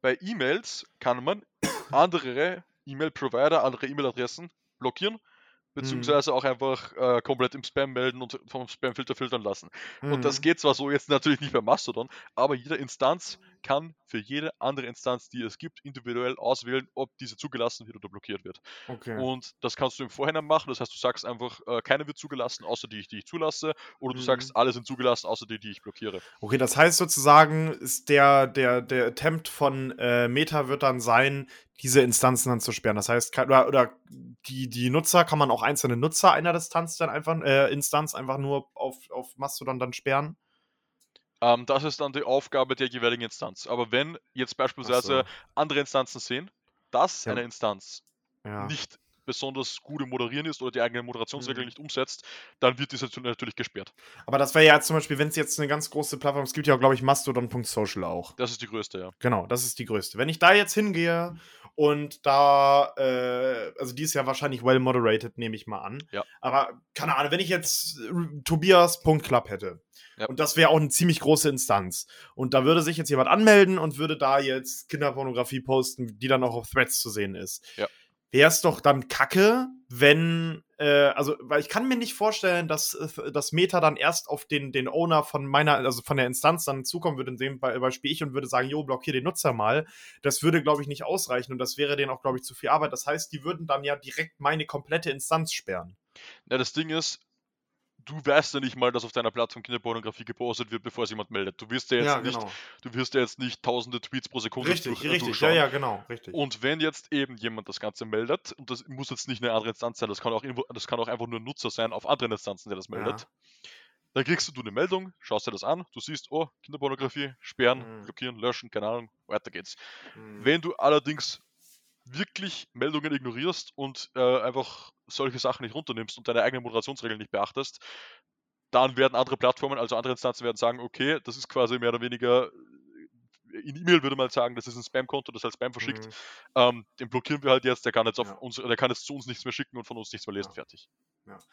[SPEAKER 2] Bei E-Mails kann man [coughs] andere E-Mail-Provider, andere E-Mail-Adressen blockieren beziehungsweise mhm. auch einfach äh, komplett im Spam melden und vom Spamfilter filtern lassen. Mhm. Und das mhm. geht zwar so jetzt natürlich nicht bei Mastodon, aber jede Instanz kann für jede andere Instanz, die es gibt, individuell auswählen, ob diese zugelassen wird oder blockiert wird. Okay. Und das kannst du im Vorhinein machen. Das heißt, du sagst einfach, äh, keine wird zugelassen, außer die, die ich zulasse, oder du mhm. sagst, alle sind zugelassen, außer die, die ich blockiere.
[SPEAKER 1] Okay, das heißt sozusagen, ist der, der, der Attempt von äh, Meta wird dann sein, diese Instanzen dann zu sperren. Das heißt, oder, oder die, die Nutzer, kann man auch einzelne Nutzer einer Distanz dann einfach, äh, Instanz einfach nur auf, auf Mastodon dann sperren?
[SPEAKER 2] Ähm, das ist dann die Aufgabe der jeweiligen Instanz. Aber wenn jetzt beispielsweise so. andere Instanzen sehen, dass ja. eine Instanz ja. nicht besonders gut im Moderieren ist oder die eigenen Moderationsregeln
[SPEAKER 1] Mhm.
[SPEAKER 2] nicht umsetzt, dann wird diese natürlich gesperrt.
[SPEAKER 1] Aber das wäre ja zum Beispiel, wenn es jetzt eine ganz große Plattform es gibt ja, glaube ich, Mastodon.social auch.
[SPEAKER 2] Das ist die größte, ja.
[SPEAKER 1] Genau, das ist die größte. Wenn ich da jetzt hingehe und da, äh, also die ist ja wahrscheinlich well moderated, nehme ich mal an.
[SPEAKER 2] Ja.
[SPEAKER 1] Aber keine Ahnung, wenn ich jetzt Tobias.club hätte
[SPEAKER 2] Ja.
[SPEAKER 1] und das wäre auch eine ziemlich große Instanz und da würde sich jetzt jemand anmelden und würde da jetzt Kinderpornografie posten, die dann auch auf Threads zu sehen ist.
[SPEAKER 2] Ja.
[SPEAKER 1] Wäre es doch dann kacke, wenn, äh, also, weil ich kann mir nicht vorstellen, dass äh, das Meta dann erst auf den, den Owner von meiner, also von der Instanz dann zukommen würde, in dem Be- Beispiel ich und würde sagen, jo, blockier den Nutzer mal. Das würde, glaube ich, nicht ausreichen und das wäre denen auch, glaube ich, zu viel Arbeit. Das heißt, die würden dann ja direkt meine komplette Instanz sperren.
[SPEAKER 2] Ja, das Ding ist, du weißt ja nicht mal, dass auf deiner Plattform Kinderpornografie gepostet wird, bevor es jemand meldet. Du wirst ja jetzt nicht, du wirst ja jetzt nicht tausende Tweets pro Sekunde
[SPEAKER 1] Richtig,
[SPEAKER 2] durch,
[SPEAKER 1] richtig. Ja,
[SPEAKER 2] durchschauen.
[SPEAKER 1] ja, genau, richtig.
[SPEAKER 2] Und wenn jetzt eben jemand das Ganze meldet, und das muss jetzt nicht eine andere Instanz sein, das kann auch, irgendwo- das kann auch einfach nur ein Nutzer sein auf anderen Instanzen, der das
[SPEAKER 1] Ja.
[SPEAKER 2] meldet, dann kriegst du eine Meldung, schaust dir das an, du siehst, oh, Kinderpornografie, sperren,
[SPEAKER 1] Mhm.
[SPEAKER 2] blockieren, löschen, keine Ahnung, weiter geht's.
[SPEAKER 1] Hm.
[SPEAKER 2] Wenn du allerdings wirklich Meldungen ignorierst und äh, einfach solche Sachen nicht runternimmst und deine eigenen Moderationsregeln nicht beachtest, dann werden andere Plattformen, also andere Instanzen werden sagen, okay, das ist quasi mehr oder weniger äh, in E-Mail würde man sagen, das ist ein Spam-Konto, das als Spam verschickt.
[SPEAKER 1] Hm.
[SPEAKER 2] Ähm, den blockieren wir halt jetzt, der kann jetzt auf
[SPEAKER 1] Ja.
[SPEAKER 2] uns, der kann jetzt zu uns nichts mehr schicken und von uns nichts mehr lesen,
[SPEAKER 1] Ja.
[SPEAKER 2] fertig.
[SPEAKER 1] Ja,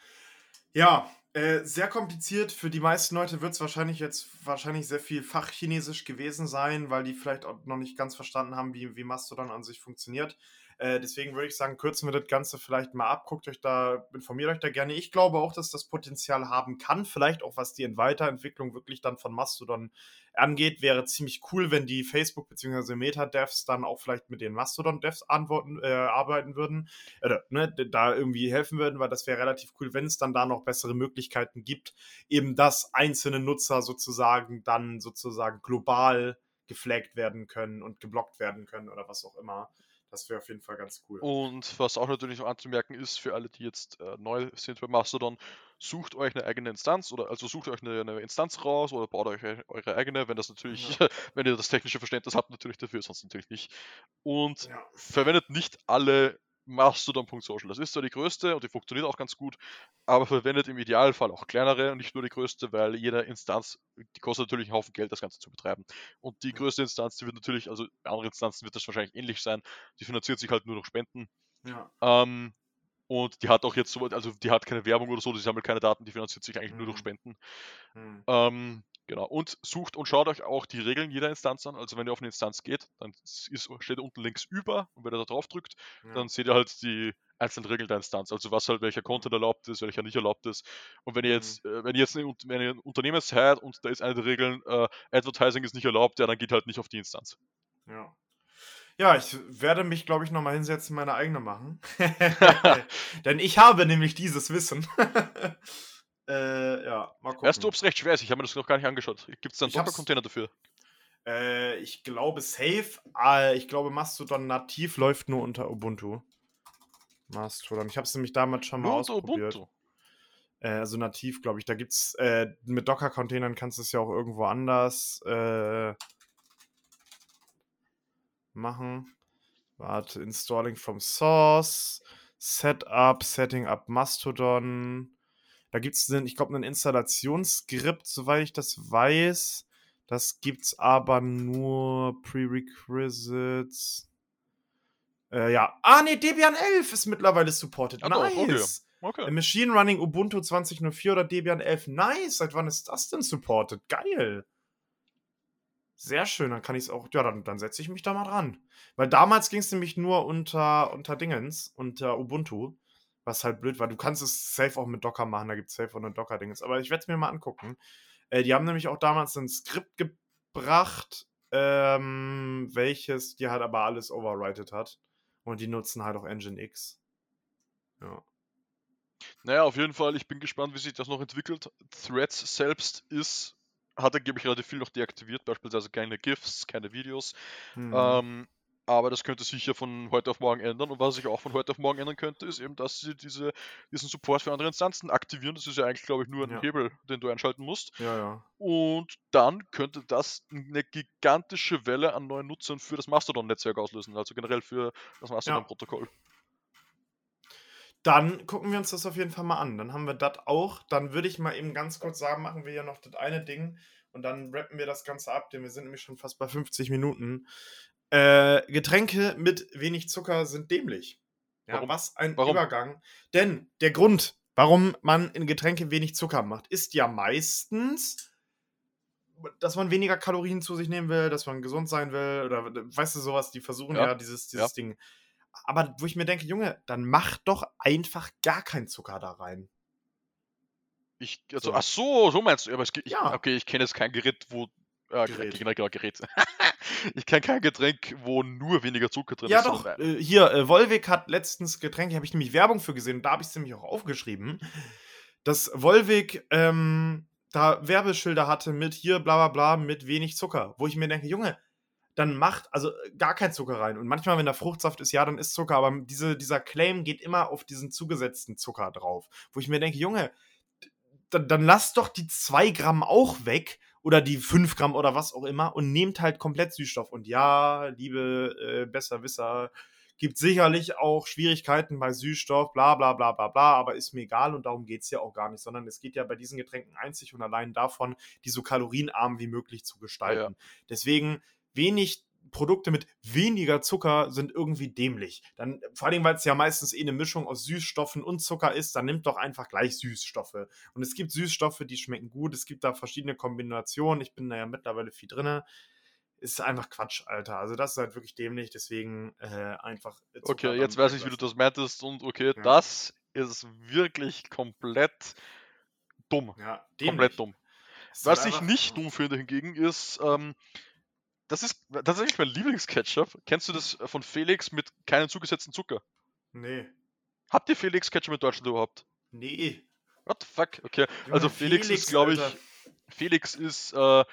[SPEAKER 1] äh, sehr kompliziert. Für die meisten Leute wird es wahrscheinlich jetzt wahrscheinlich sehr viel Fachchinesisch gewesen sein, weil die vielleicht auch noch nicht ganz verstanden haben, wie, wie Mastodon an sich funktioniert. Äh, deswegen würde ich sagen, kürzen wir das Ganze vielleicht mal ab. Guckt euch da, informiert euch da gerne. Ich glaube auch, dass das Potenzial haben kann. Vielleicht auch, was die Weiterentwicklung wirklich dann von Mastodon angeht, wäre ziemlich cool, wenn die Facebook- bzw. Meta-Devs dann auch vielleicht mit den Mastodon-Devs äh, arbeiten würden oder ne, da irgendwie helfen würden, weil das wäre relativ cool, wenn es dann da noch bessere Möglichkeiten gibt, eben dass einzelne Nutzer sozusagen dann sozusagen global geflaggt werden können und geblockt werden können oder was auch immer. Das wäre auf jeden Fall ganz cool.
[SPEAKER 2] Und was auch natürlich noch anzumerken ist, für alle, die jetzt äh, neu sind bei Mastodon, sucht euch eine eigene Instanz oder also sucht euch eine, eine Instanz raus oder baut euch e- eure eigene, wenn das natürlich, [laughs] wenn ihr das technische Verständnis habt, natürlich dafür, sonst natürlich nicht. Und
[SPEAKER 1] Ja.
[SPEAKER 2] verwendet nicht alle Mastodon.social. Das ist zwar die größte und die funktioniert auch ganz gut, aber verwendet im Idealfall auch kleinere und nicht nur die größte, weil jede Instanz, die kostet natürlich einen Haufen Geld, das Ganze zu betreiben. Und die größte Instanz, die wird natürlich, also bei anderen Instanzen wird das wahrscheinlich ähnlich sein, die finanziert sich halt nur durch Spenden.
[SPEAKER 1] Ja.
[SPEAKER 2] Ähm, und die hat auch jetzt so, also die hat keine Werbung oder so, die sammelt keine Daten, die finanziert sich eigentlich nur durch
[SPEAKER 1] Mhm.
[SPEAKER 2] Spenden.
[SPEAKER 1] Hm.
[SPEAKER 2] Ähm, genau. Und sucht und schaut euch auch die Regeln jeder Instanz an. Also wenn ihr auf eine Instanz geht, dann ist, steht unten links über und wenn ihr da drauf drückt,
[SPEAKER 1] Ja.
[SPEAKER 2] dann seht ihr halt die einzelnen Regeln der Instanz. Also was halt welcher Content erlaubt ist, welcher nicht erlaubt ist. Und wenn ihr
[SPEAKER 1] Mhm.
[SPEAKER 2] jetzt, äh, wenn ihr jetzt ein, Un- wenn ihr ein Unternehmen seid und da ist eine der Regeln, äh, Advertising ist nicht erlaubt, ja, dann geht halt nicht auf die Instanz.
[SPEAKER 1] Ja. Ja, ich werde mich, glaube ich, nochmal hinsetzen, meine eigene machen. [laughs] [laughs] Denn ich habe nämlich dieses Wissen. [laughs] äh, ja, mal gucken.
[SPEAKER 2] Weißt du, ob es recht schwer ist? Ich habe mir das noch gar nicht angeschaut. Gibt es da einen Docker-Container dafür?
[SPEAKER 1] Äh, ich glaube safe. Äh, ich glaube Mastodon nativ läuft nur unter Ubuntu. Mastodon. Ich habe es nämlich damals schon mal
[SPEAKER 2] Nur
[SPEAKER 1] ausprobiert.
[SPEAKER 2] Ubuntu.
[SPEAKER 1] Äh, also nativ, glaube ich. Da gibt's äh, mit Docker-Containern kannst du es ja auch irgendwo anders äh, machen. Warte, installing from source, Setup, Setting up Mastodon. Da gibt es, ich glaube, ein Installationsskript, soweit ich das weiß. Das gibt's aber nur Prerequisites. Äh, ja. Ah, nee, Debian 11 ist mittlerweile supported.
[SPEAKER 2] Ah, doch, okay.
[SPEAKER 1] nice.
[SPEAKER 2] Okay.
[SPEAKER 1] Machine Running Ubuntu 20.04 oder Debian 11. Nice. Seit wann ist das denn supported? Geil. Sehr schön. Dann kann ich es auch. Ja, dann, dann setze ich mich da mal dran. Weil damals ging es nämlich nur unter, unter Dingens, unter Ubuntu. Was halt blöd war. Du kannst es safe auch mit Docker machen. Da gibt es safe auch eine Docker-Dingens. Aber ich werde es mir mal angucken. Äh, die haben nämlich auch damals ein Skript gebracht, ähm, welches dir halt aber alles overwrited hat. Und die nutzen halt auch Nginx. Ja.
[SPEAKER 2] Naja, auf jeden Fall, ich bin gespannt, wie sich das noch entwickelt. Threads selbst ist, hat angeblich relativ viel noch deaktiviert, beispielsweise keine GIFs, keine Videos.
[SPEAKER 1] Mhm.
[SPEAKER 2] Ähm, aber das könnte sich ja von heute auf morgen ändern. Und was sich auch von heute auf morgen ändern könnte, ist eben, dass sie diese, diesen Support für andere Instanzen aktivieren. Das ist ja eigentlich, glaube ich, nur ein
[SPEAKER 1] Ja.
[SPEAKER 2] Hebel, den du einschalten musst.
[SPEAKER 1] ja, ja.
[SPEAKER 2] Und dann könnte das eine gigantische Welle an neuen Nutzern für das Mastodon-Netzwerk auslösen, also generell für das Mastodon-Protokoll.
[SPEAKER 1] Dann gucken wir uns das auf jeden Fall mal an. Dann haben wir das auch. Dann würde ich mal eben ganz kurz sagen, machen wir ja noch das eine Ding und dann rappen wir das Ganze ab, denn wir sind nämlich schon fast bei 50 Minuten. Äh, Getränke mit wenig Zucker sind dämlich. Ja,
[SPEAKER 2] Warum?
[SPEAKER 1] was ein
[SPEAKER 2] Warum?
[SPEAKER 1] Übergang. Denn der Grund, warum man in Getränke wenig Zucker macht, ist ja meistens, dass man weniger Kalorien zu sich nehmen will, dass man gesund sein will oder weißt du sowas, die versuchen ja,
[SPEAKER 2] Ja,
[SPEAKER 1] dieses, dieses
[SPEAKER 2] ja.
[SPEAKER 1] Ding. Aber wo ich mir denke, Junge, dann mach doch einfach gar kein Zucker da rein.
[SPEAKER 2] Ich, also,
[SPEAKER 1] So.
[SPEAKER 2] ach so, so meinst du. Aber es, ich,
[SPEAKER 1] Ja.
[SPEAKER 2] Okay, ich kenne jetzt kein Gerät, wo. Äh,
[SPEAKER 1] Gerät.
[SPEAKER 2] Gerät. Genau, genau, Gerät. [laughs] ich kenne kein Getränk, wo nur weniger Zucker drin
[SPEAKER 1] Ja,
[SPEAKER 2] ist.
[SPEAKER 1] doch.
[SPEAKER 2] sondern-
[SPEAKER 1] Äh, hier, äh, Volvic hat letztens Getränke, habe ich nämlich Werbung für gesehen, da habe ich es nämlich auch aufgeschrieben, dass Volvic ähm, da Werbeschilder hatte mit hier bla bla bla mit wenig Zucker, wo ich mir denke, Junge, dann macht also äh, gar kein Zucker rein. Und manchmal, wenn da Fruchtsaft ist, ja, dann ist Zucker, aber diese, dieser Claim geht immer auf diesen zugesetzten Zucker drauf, wo ich mir denke, Junge, dann, dann lasst doch die 2 Gramm auch weg oder die 5 Gramm oder was auch immer und nehmt halt komplett Süßstoff. Und ja, liebe äh, Besserwisser, gibt sicherlich auch Schwierigkeiten bei Süßstoff, bla bla bla bla bla, aber ist mir egal und darum geht es ja auch gar nicht, sondern es geht ja bei diesen Getränken einzig und allein davon, die so kalorienarm wie möglich zu gestalten. Deswegen wenig Produkte mit weniger Zucker sind irgendwie dämlich. Dann, vor allem, weil es ja meistens eh eine Mischung aus Süßstoffen und Zucker ist, dann nimmt doch einfach gleich Süßstoffe. Und es gibt Süßstoffe, die schmecken gut. Es gibt da verschiedene Kombinationen. Ich bin da ja mittlerweile viel drin. Ist einfach Quatsch, Alter. Also das ist halt wirklich dämlich. Deswegen äh, einfach. Zucker
[SPEAKER 2] Okay, jetzt weiß ich, wie du das meintest. Und okay,
[SPEAKER 1] Ja.
[SPEAKER 2] das ist wirklich komplett dumm.
[SPEAKER 1] Ja, dämlich.
[SPEAKER 2] Komplett dumm.
[SPEAKER 1] Ist
[SPEAKER 2] Was
[SPEAKER 1] halt
[SPEAKER 2] ich nicht dumm finde hingegen ist, ähm, das ist tatsächlich mein Lieblingsketchup. Kennst du das von Felix mit keinem zugesetzten Zucker?
[SPEAKER 1] Nee.
[SPEAKER 2] Habt ihr Felix Ketchup in Deutschland überhaupt?
[SPEAKER 1] Nee.
[SPEAKER 2] What the fuck? Okay,
[SPEAKER 1] Junge,
[SPEAKER 2] also Felix, ist, glaube ich. Felix ist, äh,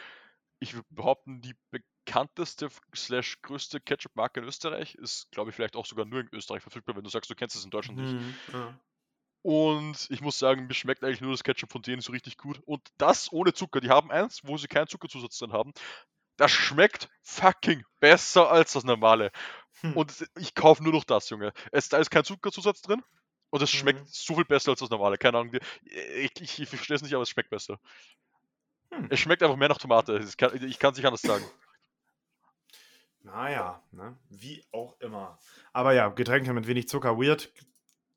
[SPEAKER 2] ich würde behaupten, die bekannteste slash größte Ketchup-Marke in Österreich. Ist, glaube ich, vielleicht auch sogar nur in Österreich verfügbar, wenn du sagst, du kennst es in Deutschland nicht.
[SPEAKER 1] Mhm, ja.
[SPEAKER 2] Und ich muss sagen, mir schmeckt eigentlich nur das Ketchup von denen so richtig gut. Und das ohne Zucker. Die haben eins, wo sie keinen Zuckerzusatz drin haben. Das schmeckt fucking besser als das normale.
[SPEAKER 1] Hm.
[SPEAKER 2] Und ich kaufe nur noch das, Junge. Es, da ist kein Zuckerzusatz drin. Und es
[SPEAKER 1] Mhm.
[SPEAKER 2] schmeckt so viel besser als das normale. Keine Ahnung. Ich, ich, ich verstehe es nicht, aber es schmeckt besser.
[SPEAKER 1] Hm.
[SPEAKER 2] Es schmeckt einfach mehr nach Tomate. Ich kann ich kann es nicht anders sagen.
[SPEAKER 1] Naja, ne? wie auch immer. Aber ja, Getränke mit wenig Zucker, weird.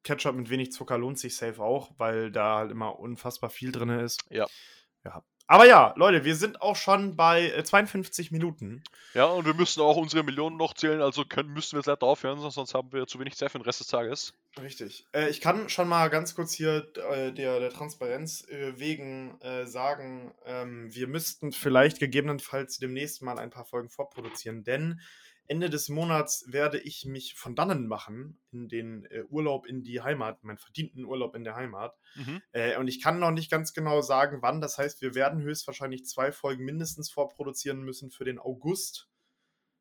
[SPEAKER 1] Ketchup mit wenig Zucker lohnt sich safe auch, weil da halt immer unfassbar viel drin ist.
[SPEAKER 2] Ja.
[SPEAKER 1] ja. Aber ja, Leute, wir sind auch schon bei äh, 52 Minuten.
[SPEAKER 2] Ja, und wir müssen auch unsere Millionen noch zählen, also können, müssen wir jetzt leider aufhören, sonst haben wir zu wenig Zeit für den Rest des Tages.
[SPEAKER 1] Richtig. Äh, ich kann schon mal ganz kurz hier äh, der, der Transparenz äh, wegen äh, sagen, ähm, wir müssten vielleicht gegebenenfalls demnächst mal ein paar Folgen vorproduzieren, denn Ende des Monats werde ich mich von dannen machen in den äh, Urlaub in die Heimat, meinen verdienten Urlaub in der Heimat.
[SPEAKER 2] Mhm.
[SPEAKER 1] Äh, und ich kann noch nicht ganz genau sagen, wann. Das heißt, wir werden höchstwahrscheinlich zwei Folgen mindestens vorproduzieren müssen für den August.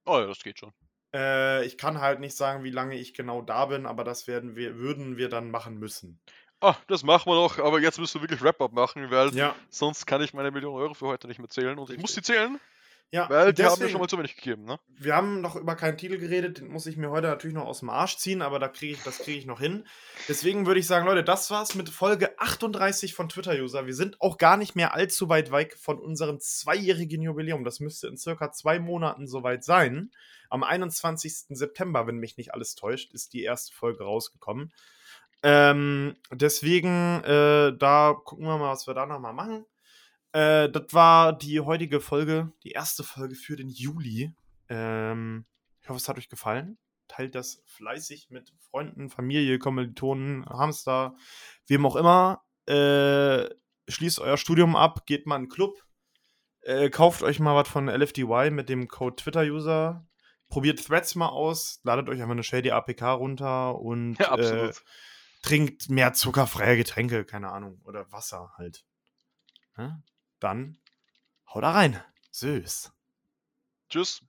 [SPEAKER 2] Oh ja, das geht schon.
[SPEAKER 1] Äh, ich kann halt nicht sagen, wie lange ich genau da bin, aber das werden wir, würden wir dann machen müssen.
[SPEAKER 2] Ah, das machen wir noch, aber jetzt müssen wir wirklich Wrap-Up machen, weil
[SPEAKER 1] Ja,
[SPEAKER 2] sonst kann ich meine Million Euro für heute nicht mehr zählen und ich muss sie zählen,
[SPEAKER 1] ja.
[SPEAKER 2] weil die haben mir
[SPEAKER 1] deswegen-
[SPEAKER 2] schon mal zu wenig gegeben, ne?
[SPEAKER 1] Wir haben noch über keinen Titel geredet, den muss ich mir heute natürlich noch aus dem Arsch ziehen, aber da kriege ich, das kriege ich noch hin. Deswegen würde ich sagen, Leute, das war's mit Folge 38 von Twitter-User. Wir sind auch gar nicht mehr allzu weit weg von unserem zweijährigen Jubiläum. Das müsste in circa zwei Monaten soweit sein. Am 21. September, wenn mich nicht alles täuscht, ist die erste Folge rausgekommen. Ähm, deswegen, äh, da gucken wir mal, was wir da nochmal machen. Äh, das war die heutige Folge, die erste Folge für den Juli. Ähm, ich hoffe, es hat euch gefallen. Teilt das fleißig mit Freunden, Familie, Kommilitonen, Hamster, wem auch immer. Äh, schließt euer Studium ab, geht mal in einen Club. Äh, kauft euch mal was von LFDY mit dem Code Twitter-User. Probiert Threads mal aus. Ladet euch einfach eine Shady APK runter und
[SPEAKER 2] Ja,
[SPEAKER 1] äh, trinkt mehr zuckerfreie Getränke, keine Ahnung. Oder Wasser halt. Ja? Dann haut da rein. Süß.
[SPEAKER 2] Tschüss.